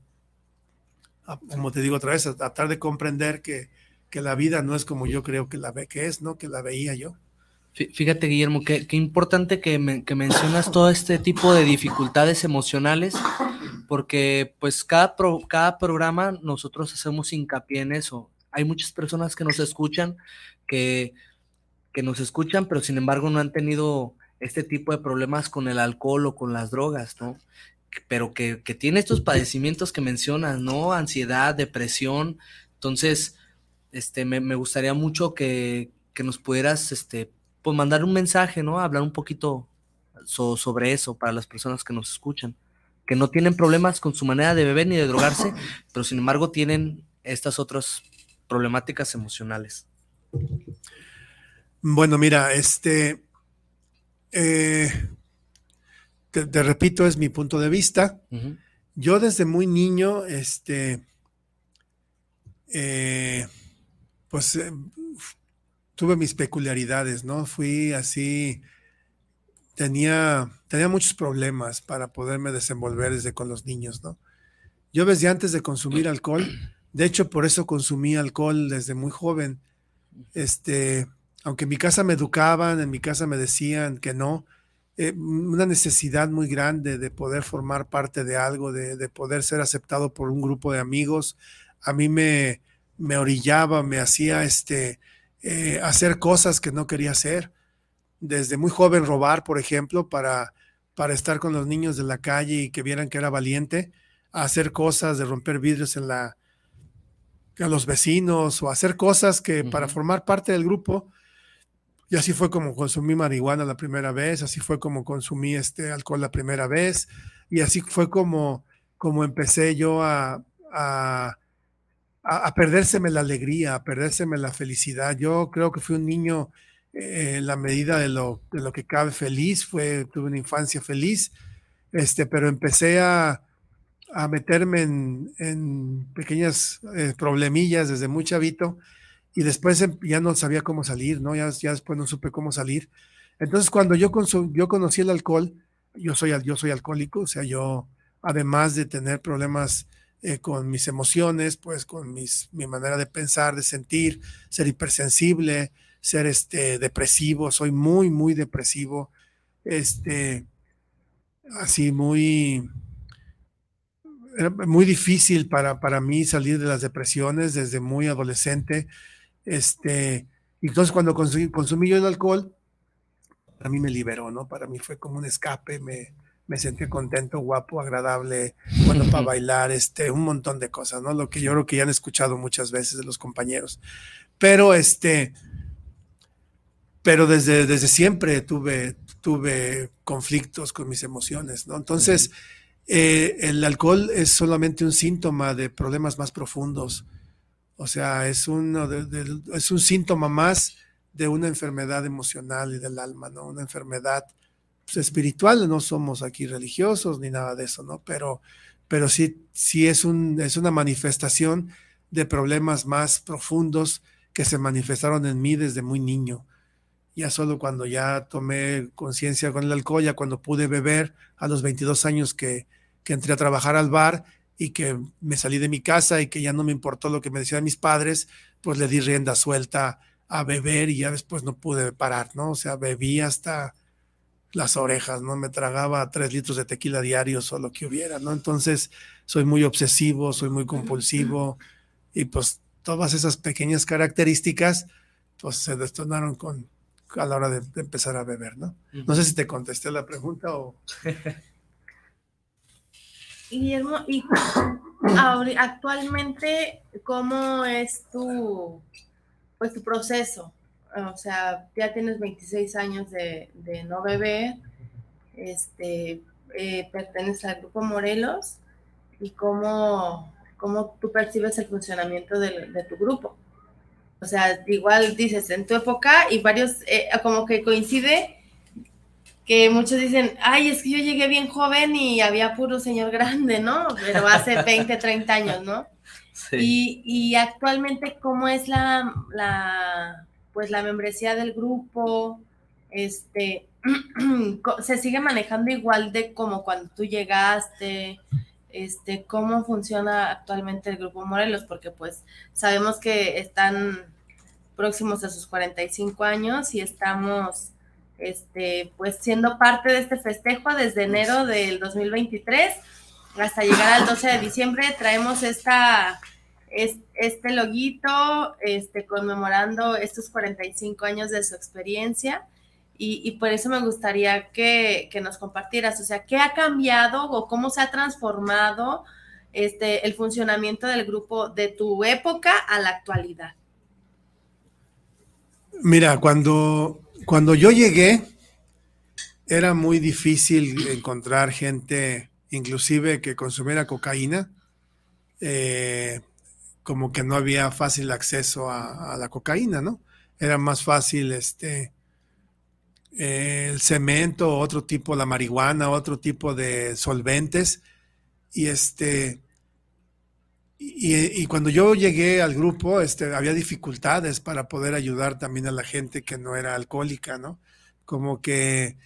como te digo otra vez, a tratar de comprender que, que la vida no es como yo creo que la ve que es, ¿no? Que la veía yo. Fíjate, Guillermo, qué, importante que, mencionas todo este tipo de dificultades emocionales, porque pues cada, cada programa nosotros hacemos hincapié en eso. Hay muchas personas que nos escuchan, que, que nos escuchan, pero sin embargo no han tenido este tipo de problemas con el alcohol o con las drogas, ¿no? Pero que, que tiene estos padecimientos que mencionas, ¿no? Ansiedad, depresión. Entonces, este, me, gustaría mucho que, nos pudieras, este, pues mandar un mensaje, ¿no? Hablar un poquito sobre eso para las personas que nos escuchan, que no tienen problemas con su manera de beber ni de drogarse, pero sin embargo tienen estas otras problemáticas emocionales. Bueno, mira, este, eh, te, repito, es mi punto de vista. Yo desde muy niño, este, eh, pues eh, tuve mis peculiaridades, ¿no? Fui así, tenía, tenía muchos problemas para poderme desenvolver desde con los niños, ¿no? Yo desde antes de consumir alcohol, de hecho por eso consumí alcohol desde muy joven, este, aunque en mi casa me educaban, en mi casa me decían que no, eh, una necesidad muy grande de poder formar parte de algo, de, poder ser aceptado por un grupo de amigos. A mí me, me orillaba, me hacía este, eh, hacer cosas que no quería hacer. Desde muy joven robar, por ejemplo, para, para estar con los niños de la calle y que vieran que era valiente, a hacer cosas, de romper vidrios en la, a los vecinos o hacer cosas que para formar parte del grupo y así fue como consumí marihuana la primera vez, así fue como consumí este alcohol la primera vez, y así fue como, como empecé yo a, a, a, perdérseme la alegría, a perdérseme la felicidad. Yo creo que fui un niño eh, en la medida de lo, de lo que cabe feliz, fue, tuve una infancia feliz, este, pero empecé a, a meterme en, en pequeñas eh, problemillas desde muy chavito y después em, ya no sabía cómo salir, ¿no? Ya, ya después no supe cómo salir. Entonces, cuando yo, yo conocí el alcohol, yo soy, yo soy alcohólico, o sea, yo, además de tener problemas eh, con mis emociones, pues con mis, mi manera de pensar, de sentir, ser hipersensible, ser este, depresivo, soy muy, muy depresivo, este, así muy, era muy difícil para, para mí salir de las depresiones desde muy adolescente. Este, entonces cuando consumí, consumí yo el alcohol, a mí me liberó, ¿no? Para mí fue como un escape, me, me sentí contento, guapo, agradable, bueno para bailar, este, un montón de cosas, ¿no? Lo que yo creo que ya han escuchado muchas veces de los compañeros. Pero este, pero desde, desde siempre tuve, tuve conflictos con mis emociones, ¿no? Entonces, eh, el alcohol es solamente un síntoma de problemas más profundos o sea, es, uno es un síntoma más de una enfermedad emocional y del alma, ¿no? Una enfermedad pues, espiritual, no somos aquí religiosos ni nada de eso, ¿no? Pero, pero sí, sí es, un, es una manifestación de problemas más profundos que se manifestaron en mí desde muy niño. Ya solo cuando ya tomé conciencia con el alcohol, ya cuando pude beber a los 22 años que, que entré a trabajar al bar, y que me salí de mi casa y que ya no me importó lo que me decían mis padres, pues le di rienda suelta a beber y ya después no pude parar, ¿no? O sea, bebí hasta las orejas, ¿no? Me tragaba tres litros de tequila diarios o lo que hubiera, ¿no? Entonces, soy muy obsesivo, soy muy compulsivo y pues todas esas pequeñas características, pues se detonaron con, a la hora de, empezar a beber, ¿no? No sé si te contesté la pregunta o... Guillermo, y actualmente, ¿cómo es tu, pues, tu proceso? O sea, ya tienes 26 años de, no beber, este, eh, perteneces al grupo Morelos, y cómo, cómo tú percibes el funcionamiento de, de, tu grupo. O sea, igual dices, en tu época, y varios, eh, como que coincide que muchos dicen, ay, es que yo llegué bien joven y había puro señor grande, ¿no? Pero hace 20, 30 años, ¿no? Sí. Y, actualmente, ¿cómo es la, la, pues la membresía del grupo? Este, ¿se sigue manejando igual de como cuando tú llegaste? Este, ¿cómo funciona actualmente el grupo Morelos? Porque pues sabemos que están próximos a sus 45 años y estamos este, pues siendo parte de este festejo desde enero del 2023 hasta llegar al 12 de diciembre, traemos esta, este loguito este, conmemorando estos 45 años de su experiencia. Y, por eso me gustaría que, nos compartieras, o sea, ¿qué ha cambiado o cómo se ha transformado este, el funcionamiento del grupo de tu época a la actualidad? Mira, cuando cuando yo llegué, era muy difícil encontrar gente, inclusive que consumiera cocaína. Eh, como que no había fácil acceso a, la cocaína, ¿no? Era más fácil este, el cemento, otro tipo, la marihuana, otro tipo de solventes. Y este, y, cuando yo llegué al grupo, este, había dificultades para poder ayudar también a la gente que no era alcohólica, ¿no? Como que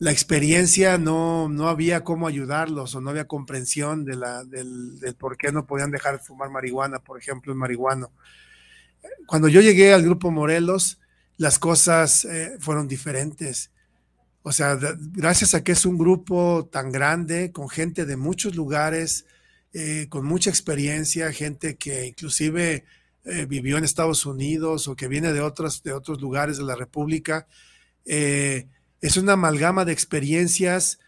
la experiencia no, no había cómo ayudarlos o no había comprensión de la, del, por qué no podían dejar de fumar marihuana, por ejemplo, el marihuano. Cuando yo llegué al grupo Morelos, las cosas eh, fueron diferentes. O sea, gracias a que es un grupo tan grande, con gente de muchos lugares, eh, con mucha experiencia, gente que inclusive eh, vivió en Estados Unidos o que viene de otros, de otros lugares de la República. Es una amalgama de experiencias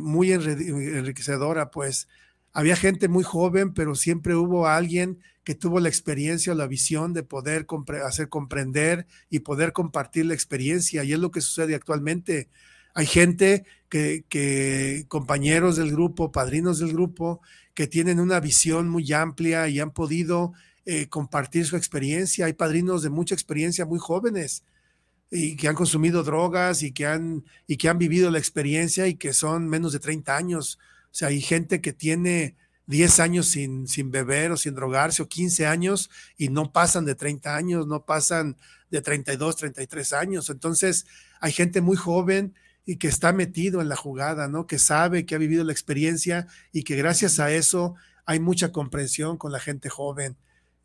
muy enriquecedora, pues había gente muy joven, pero siempre hubo alguien que tuvo la experiencia o la visión de poder hacer comprender y poder compartir la experiencia. Y es lo que sucede actualmente. Hay gente que, que compañeros del grupo, padrinos del grupo, que tienen una visión muy amplia y han podido eh, compartir su experiencia. Hay padrinos de mucha experiencia muy jóvenes y que han consumido drogas y que han, y que han vivido la experiencia y que son menos de 30 años. O sea, hay gente que tiene 10 años sin, sin beber o sin drogarse o 15 años y no pasan de 30 años, no pasan de 32, 33 años. Entonces, hay gente muy joven y que está metido en la jugada, ¿no? Que sabe, que ha vivido la experiencia y que gracias a eso hay mucha comprensión con la gente joven.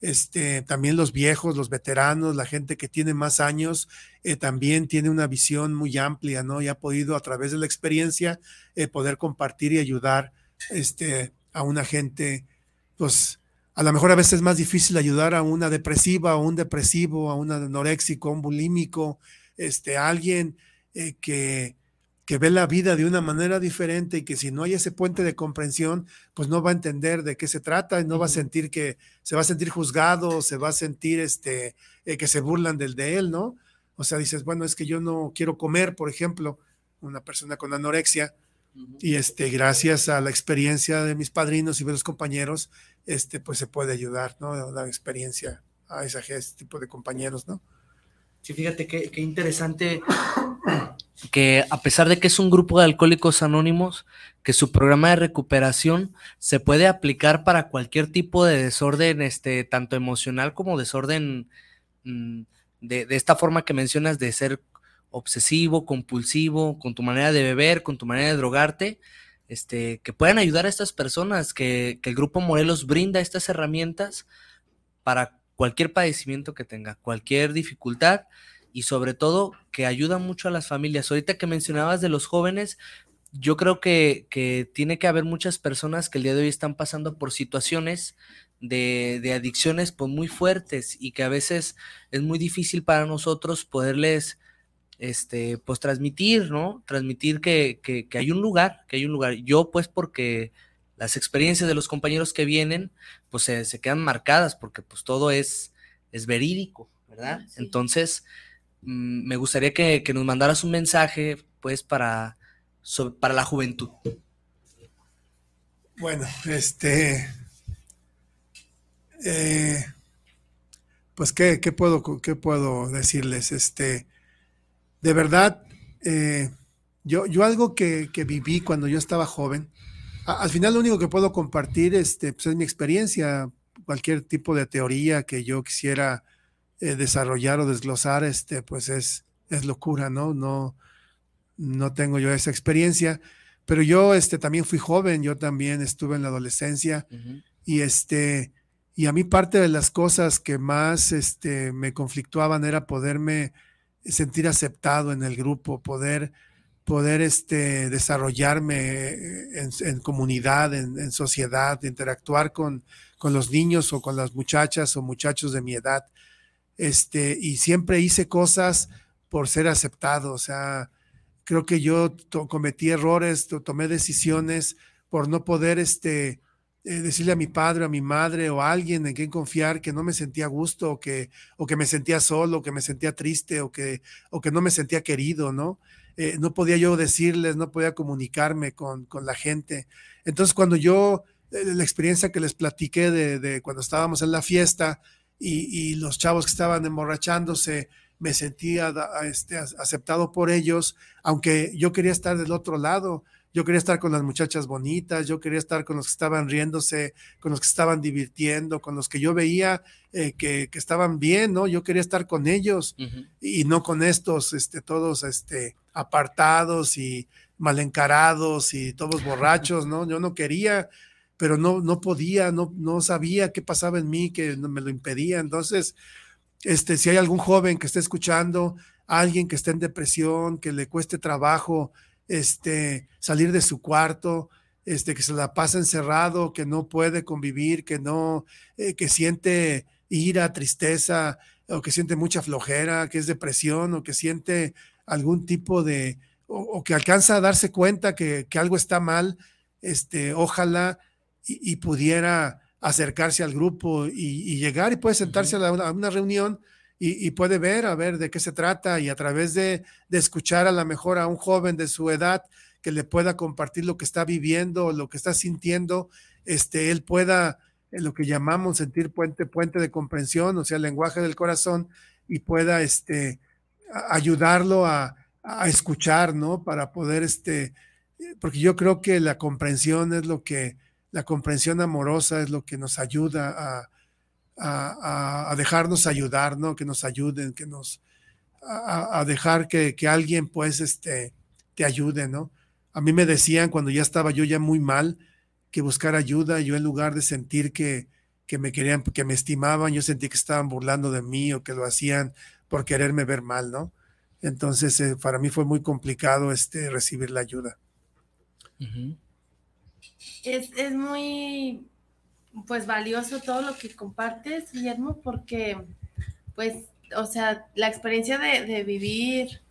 Este, también los viejos, los veteranos, la gente que tiene más años, eh, también tiene una visión muy amplia, ¿no? Y ha podido a través de la experiencia eh, poder compartir y ayudar este, a una gente, pues a lo mejor a veces es más difícil ayudar a una depresiva, a un depresivo, a un anoréxico, a un bulímico, este, a alguien eh, que, que ve la vida de una manera diferente y que si no hay ese puente de comprensión, pues no va a entender de qué se trata y no va a sentir que se va a sentir juzgado, se va a sentir este eh, que se burlan del de él, ¿no? O sea, dices, bueno, es que yo no quiero comer, por ejemplo, una persona con anorexia y este gracias a la experiencia de mis padrinos y de los compañeros, este pues se puede ayudar, ¿no? La experiencia a ese tipo de compañeros, ¿no? Sí, fíjate qué, qué interesante que a pesar de que es un grupo de alcohólicos anónimos, que su programa de recuperación se puede aplicar para cualquier tipo de desorden, este, tanto emocional como desorden mm, de, esta forma que mencionas de ser obsesivo, compulsivo, con tu manera de beber, con tu manera de drogarte, este, que puedan ayudar a estas personas, que, que el Grupo Morelos brinda estas herramientas para cualquier padecimiento que tenga, cualquier dificultad y sobre todo que ayuda mucho a las familias. Ahorita que mencionabas de los jóvenes, yo creo que, que, tiene que haber muchas personas que el día de hoy están pasando por situaciones de, de, adicciones pues, muy fuertes y que a veces es muy difícil para nosotros poderles este, pues transmitir, ¿no? Transmitir que, que, que hay un lugar, que hay un lugar. Yo pues porque las experiencias de los compañeros que vienen pues se, se quedan marcadas porque pues todo es, es verídico, ¿verdad? Entonces, Mm, me gustaría que, nos mandaras un mensaje, pues, para, para la juventud. Bueno, este, eh, pues, ¿qué, puedo, ¿qué puedo decirles? Este, de verdad, eh, yo, yo algo que, viví cuando yo estaba joven, al final lo único que puedo compartir este, pues, es mi experiencia, cualquier tipo de teoría que yo quisiera eh, desarrollar o desglosar, este, pues es, es locura, ¿no? No, no tengo yo esa experiencia, pero yo este, también fui joven, yo también estuve en la adolescencia y este, y a mí parte de las cosas que más este, me conflictuaban era poderme sentir aceptado en el grupo, poder, poder este, desarrollarme en, comunidad, en, en, sociedad, interactuar con, con los niños o con las muchachas o muchachos de mi edad este, y siempre hice cosas por ser aceptado, o sea, creo que yo cometí errores, tomé decisiones por no poder, este, eh, decirle a mi padre, a mi madre o a alguien en quien confiar que no me sentía a gusto o que, o que me sentía solo, o que me sentía triste o que, o que no me sentía querido, ¿no? Eh, no podía yo decirles, no podía comunicarme con, con la gente. Entonces, cuando yo, eh, la experiencia que les platiqué de, de, cuando estábamos en la fiesta, y, los chavos que estaban emborrachándose me sentía este, aceptado por ellos, aunque yo quería estar del otro lado, yo quería estar con las muchachas bonitas, yo quería estar con los que estaban riéndose, con los que estaban divirtiendo, con los que yo veía eh, que, estaban bien, ¿no? Yo quería estar con ellos y no con estos, este, todos, este, apartados y mal encarados y todos borrachos, ¿no? Yo no quería, pero no, no podía, no, no sabía qué pasaba en mí, que me lo impedía. Entonces, este, si hay algún joven que esté escuchando, alguien que esté en depresión, que le cueste trabajo, este, salir de su cuarto, este, que se la pasa encerrado, que no puede convivir, que no, eh, que siente ira, tristeza, o que siente mucha flojera, que es depresión, o que siente algún tipo de, o, que alcanza a darse cuenta que, algo está mal, este, ojalá y, pudiera acercarse al grupo y, llegar y puede sentarse a, a una reunión y, puede ver, a ver de qué se trata y a través de, escuchar a lo mejor a un joven de su edad que le pueda compartir lo que está viviendo, lo que está sintiendo, este, él pueda, lo que llamamos sentir puente, puente de comprensión, o sea, el lenguaje del corazón, y pueda este, ayudarlo a, a escuchar, ¿no? Para poder, este, porque yo creo que la comprensión es lo que, la comprensión amorosa es lo que nos ayuda a, a, dejarnos ayudar, ¿no? Que nos ayuden, que nos, a, dejar que, alguien pues este, te ayude, ¿no? A mí me decían cuando ya estaba yo ya muy mal que buscar ayuda, yo en lugar de sentir que, que me querían, que me estimaban, yo sentí que estaban burlando de mí o que lo hacían por quererme ver mal, ¿no? Entonces, eh, para mí fue muy complicado este, recibir la ayuda. Es, es, muy pues valioso todo lo que compartes, Guillermo, porque pues, o sea, la experiencia de, vivir,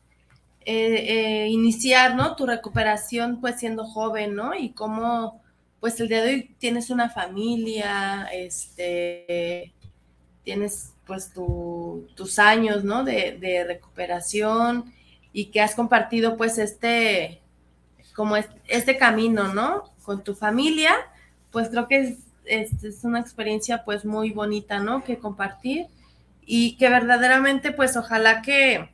eh, eh, iniciar, ¿no? Tu recuperación pues siendo joven, ¿no? Y cómo pues el día de hoy tienes una familia, este, tienes pues tus años, ¿no? De, de, recuperación y que has compartido pues este, como este camino, ¿no? Con tu familia, pues creo que es una experiencia pues muy bonita, ¿no? Que compartir y que verdaderamente pues ojalá que,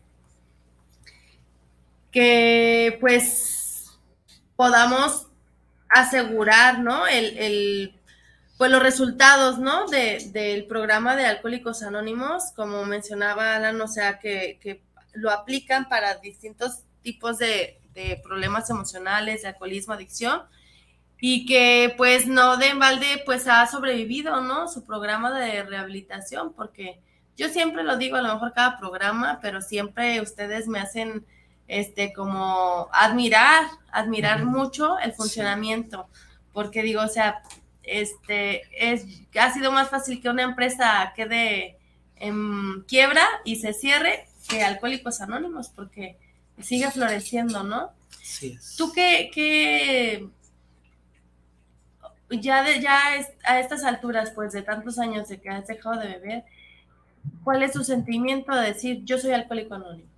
que pues podamos asegurar, ¿no? El, pues los resultados, ¿no? del programa de Alcohólicos Anónimos, como mencionaba Alan, o sea, que, lo aplican para distintos tipos de, de problemas emocionales, de alcoholismo, adicción, y que pues no de balde pues ha sobrevivido, ¿no? Su programa de rehabilitación, porque yo siempre lo digo, a lo mejor cada programa, pero siempre ustedes me hacen este como admirar, admirar mucho el funcionamiento, porque digo, o sea, este es ha sido más fácil que una empresa quede en quiebra y se cierre que Alcohólicos Anónimos, porque sigue floreciendo, ¿no? Sí. ¿Tú qué, qué ya, de, ya a estas alturas, pues de tantos años de que has dejado de beber, ¿cuál es tu sentimiento de decir yo soy alcohólico anónimo?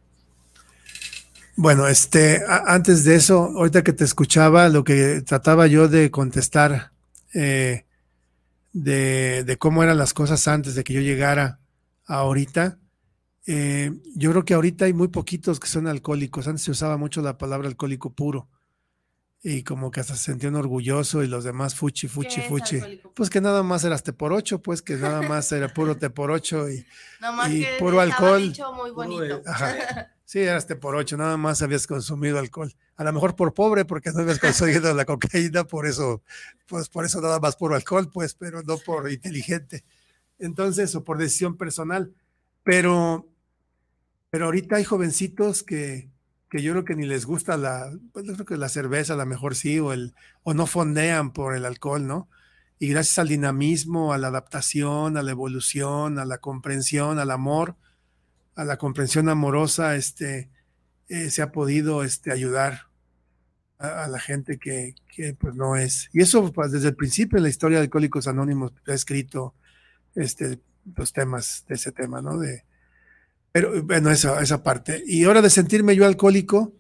Bueno, este, antes de eso, ahorita que te escuchaba, lo que trataba yo de contestar eh, de, cómo eran las cosas antes de que yo llegara a ahorita, eh, yo creo que ahorita hay muy poquitos que son alcohólicos. Antes se usaba mucho la palabra alcohólico puro y como que hasta se sentían orgulloso y los demás fuchi, fuchi, fuchi. Pues que nada más eras te por ocho, pues que nada más era puro te por ocho y, puro alcohol. Muy bonito. Sí, eras te por ocho, nada más habías consumido alcohol. A lo mejor por pobre, porque no habías consumido la cocaína, por eso, pues por eso nada más puro alcohol, pues, pero no por inteligente. Entonces, o por decisión personal. Pero, pero ahorita hay jovencitos que, yo creo que ni les gusta la, pues creo que la cerveza a mejor sí, o, el, o no fondean por el alcohol, ¿no? Y gracias al dinamismo, a la adaptación, a la evolución, a la comprensión, al amor, a la comprensión amorosa, este, eh, se ha podido este, ayudar a, la gente que, que, pues no es. Y eso pues, desde el principio en la historia de Alcohólicos Anónimos ha escrito este, los temas de ese tema, ¿no? De, pero bueno, esa, esa parte. Y ahora de sentirme yo alcohólico,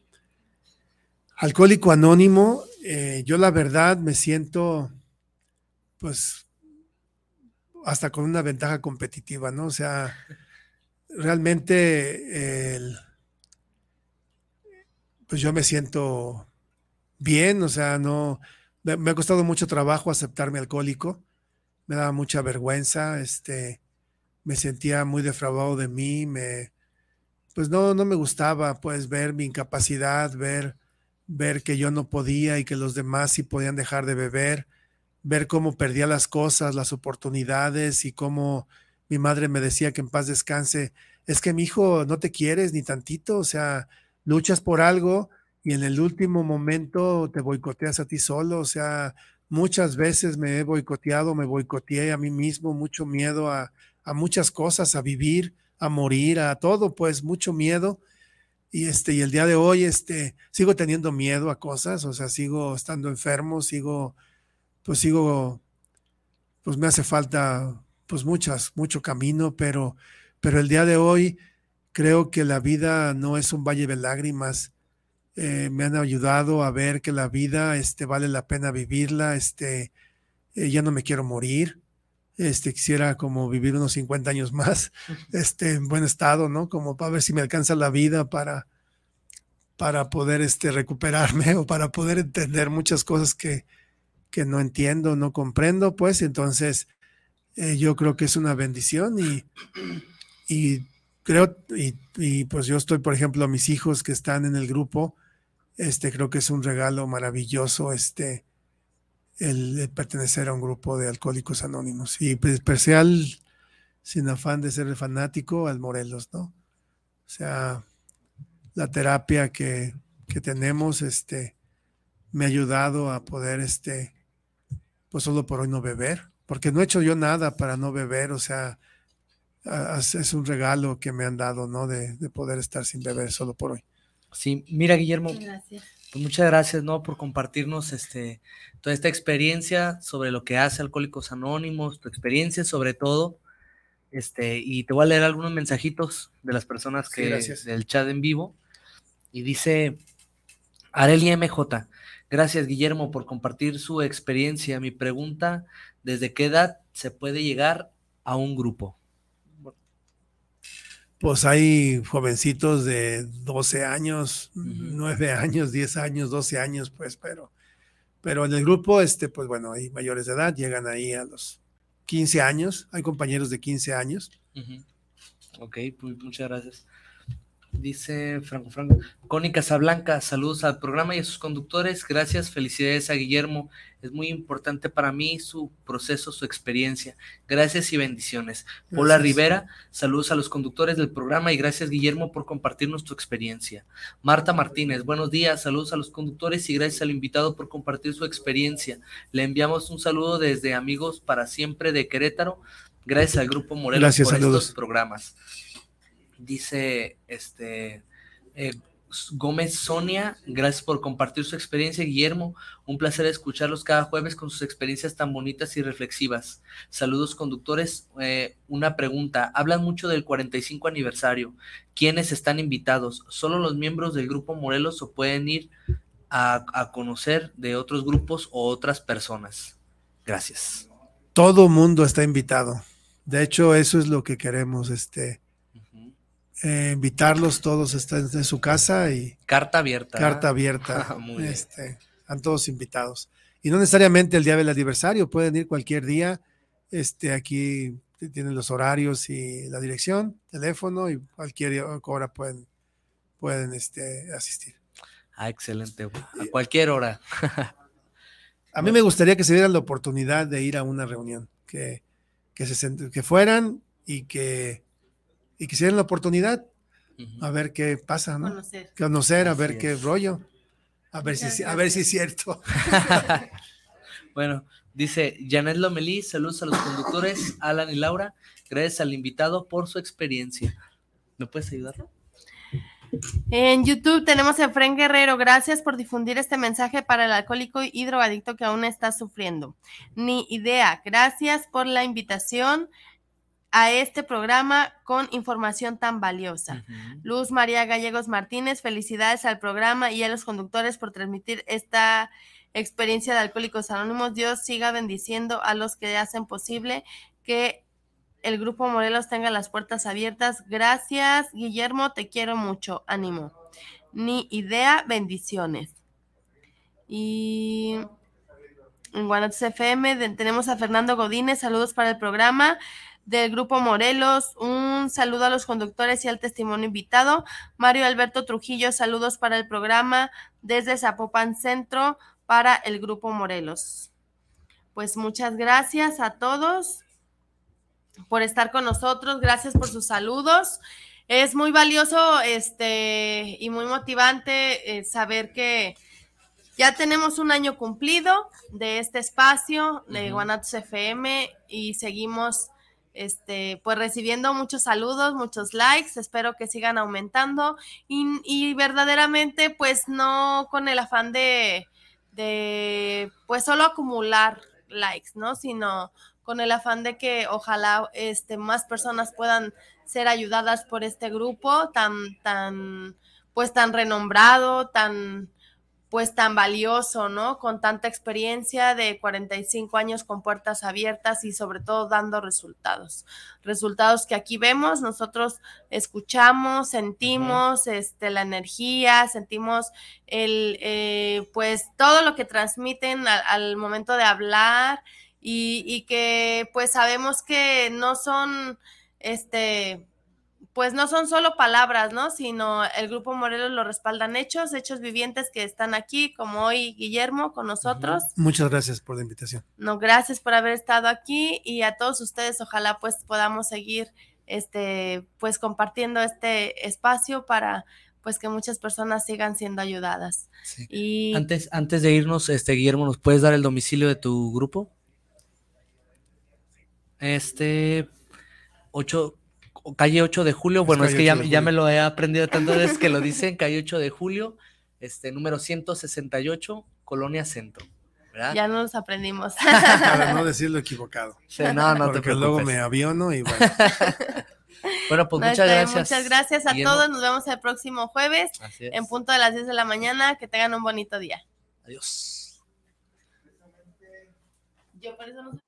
alcohólico anónimo, eh, yo la verdad me siento, pues, hasta con una ventaja competitiva, ¿no? O sea, realmente pues yo me siento bien, o sea, no, me, me, ha costado mucho trabajo aceptarme alcohólico, me daba mucha vergüenza, este, me sentía muy defraudado de mí, me, pues no, no me gustaba, pues ver mi incapacidad, ver, ver que yo no podía y que los demás sí podían dejar de beber, ver cómo perdía las cosas, las oportunidades y cómo mi madre me decía que en paz descanse, es que mi hijo no te quieres ni tantito, o sea, luchas por algo y en el último momento te boicoteas a ti solo, o sea, muchas veces me he boicoteado, me boicoteé a mí mismo, mucho miedo a, a muchas cosas, a vivir, a morir, a todo, pues mucho miedo. Y este, y el día de hoy, este, sigo teniendo miedo a cosas, o sea, sigo estando enfermo, sigo, pues sigo, pues me hace falta, pues muchas, mucho camino, pero, pero el día de hoy creo que la vida no es un valle de lágrimas. Eh, me han ayudado a ver que la vida, este, vale la pena vivirla, este, eh, ya no me quiero morir, este, quisiera como vivir unos 50 años más, este, en buen estado, ¿no? Como para ver si me alcanza la vida para, para poder este, recuperarme o para poder entender muchas cosas que, que no entiendo, no comprendo, pues entonces eh, yo creo que es una bendición y, y creo, y, y, pues yo estoy, por ejemplo, a mis hijos que están en el grupo, este, creo que es un regalo maravilloso, este, el, pertenecer a un grupo de alcohólicos anónimos y pues, especial sin afán de ser fanático al Morelos, ¿no? O sea, la terapia que, que tenemos, este, me ha ayudado a poder, este, pues solo por hoy no beber, porque no he hecho yo nada para no beber, o sea, es un regalo que me han dado, ¿no? De, de poder estar sin beber solo por hoy. Sí, mira, Guillermo, Gracias. Pues muchas gracias, ¿no? Por compartirnos este, toda esta experiencia sobre lo que hace Alcohólicos Anónimos, tu experiencia sobre todo. Este, y te voy a leer algunos mensajitos de las personas que sí, del chat en vivo. Y dice Areli MJ, gracias Guillermo por compartir su experiencia. Mi pregunta, ¿desde qué edad se puede llegar a un grupo? Pues hay jovencitos de 12 años, uh -huh. 9 años, 10 años, 12 años, pues, pero, pero en el grupo, este, pues bueno, hay mayores de edad, llegan ahí a los 15 años, hay compañeros de 15 años. Uh -huh. Ok, pues muchas gracias. Dice Franco Franco. Connie Casablanca, saludos al programa y a sus conductores. Gracias, felicidades a Guillermo. Es muy importante para mí su proceso, su experiencia. Gracias y bendiciones. Paula Rivera, saludos a los conductores del programa y gracias, Guillermo, por compartirnos tu experiencia. Marta Martínez, buenos días, saludos a los conductores y gracias al invitado por compartir su experiencia. Le enviamos un saludo desde Amigos para Siempre de Querétaro. Gracias al Grupo Morelos gracias, por saludos. estos programas dice este eh, Gómez Sonia, gracias por compartir su experiencia, Guillermo. Un placer escucharlos cada jueves con sus experiencias tan bonitas y reflexivas. Saludos, conductores. Eh, una pregunta: hablan mucho del 45 aniversario. ¿Quiénes están invitados? ¿Solo los miembros del grupo Morelos o pueden ir a, a conocer de otros grupos o otras personas? Gracias. Todo mundo está invitado. De hecho, eso es lo que queremos, este eh, invitarlos todos están en su casa y carta abierta carta abierta este, están todos invitados. Y no necesariamente el día del aniversario pueden ir cualquier día este aquí tienen los horarios y la dirección teléfono y cualquier hora pueden pueden este asistir. Ah excelente a cualquier hora. A mí me gustaría que se dieran la oportunidad de ir a una reunión que que se que fueran y que y que se den la oportunidad uh -huh. a ver qué pasa, ¿no? Conocer, Conocer a ver es. qué rollo. A ver, si, a ver si es cierto. bueno, dice Janet Lomelí, saludos a los conductores, Alan y Laura. Gracias al invitado por su experiencia. ¿Me puedes ayudar? En YouTube tenemos a Efren Guerrero. Gracias por difundir este mensaje para el alcohólico y drogadicto que aún está sufriendo. Ni idea. Gracias por la invitación a este programa con información tan valiosa. Uh -huh. Luz María Gallegos Martínez, felicidades al programa y a los conductores por transmitir esta experiencia de Alcohólicos Anónimos. Dios siga bendiciendo a los que hacen posible que el Grupo Morelos tenga las puertas abiertas. Gracias, Guillermo, te quiero mucho. Ánimo. Ni idea, bendiciones. Y en Guanatos FM tenemos a Fernando Godínez, saludos para el programa del Grupo Morelos, un saludo a los conductores y al testimonio invitado. Mario Alberto Trujillo, saludos para el programa desde Zapopan Centro para el Grupo Morelos. Pues muchas gracias a todos por estar con nosotros, gracias por sus saludos. Es muy valioso este, y muy motivante eh, saber que ya tenemos un año cumplido de este espacio de Guanatos FM y seguimos este, pues recibiendo muchos saludos, muchos likes, espero que sigan aumentando y, y verdaderamente pues no con el afán de, de pues solo acumular likes, ¿no? Sino con el afán de que ojalá este, más personas puedan ser ayudadas por este grupo tan, tan, pues tan renombrado, tan, pues tan valioso, ¿no? Con tanta experiencia de 45 años con puertas abiertas y sobre todo dando resultados. Resultados que aquí vemos, nosotros escuchamos, sentimos este, la energía, sentimos el, eh, pues todo lo que transmiten al, al momento de hablar y, y, que pues sabemos que no son, este, pues no son solo palabras, ¿no? Sino el Grupo Morelos lo respaldan hechos, hechos vivientes que están aquí, como hoy Guillermo con nosotros. Muchas gracias por la invitación. No, gracias por haber estado aquí y a todos ustedes, ojalá pues podamos seguir, este, pues compartiendo este espacio para pues que muchas personas sigan siendo ayudadas. Sí. Y Antes, antes de irnos, este Guillermo, ¿nos puedes dar el domicilio de tu grupo? Este, 8, calle 8 de julio, bueno, es, que ya, 8 de ya julio. me lo he aprendido tantas veces que lo dicen, calle 8 de julio, este, número 168, Colonia Centro, ¿verdad? ya nos aprendimos. Para no decirlo equivocado. Sí, no, no te Porque luego preocupes. me aviono y bueno. Bueno, pues No, muchas gracias. Muchas gracias a Guillermo. todos. Nos vemos el próximo jueves Así es. en punto de las 10 de la mañana. Que tengan un bonito día. Adiós. Yo por eso no sé-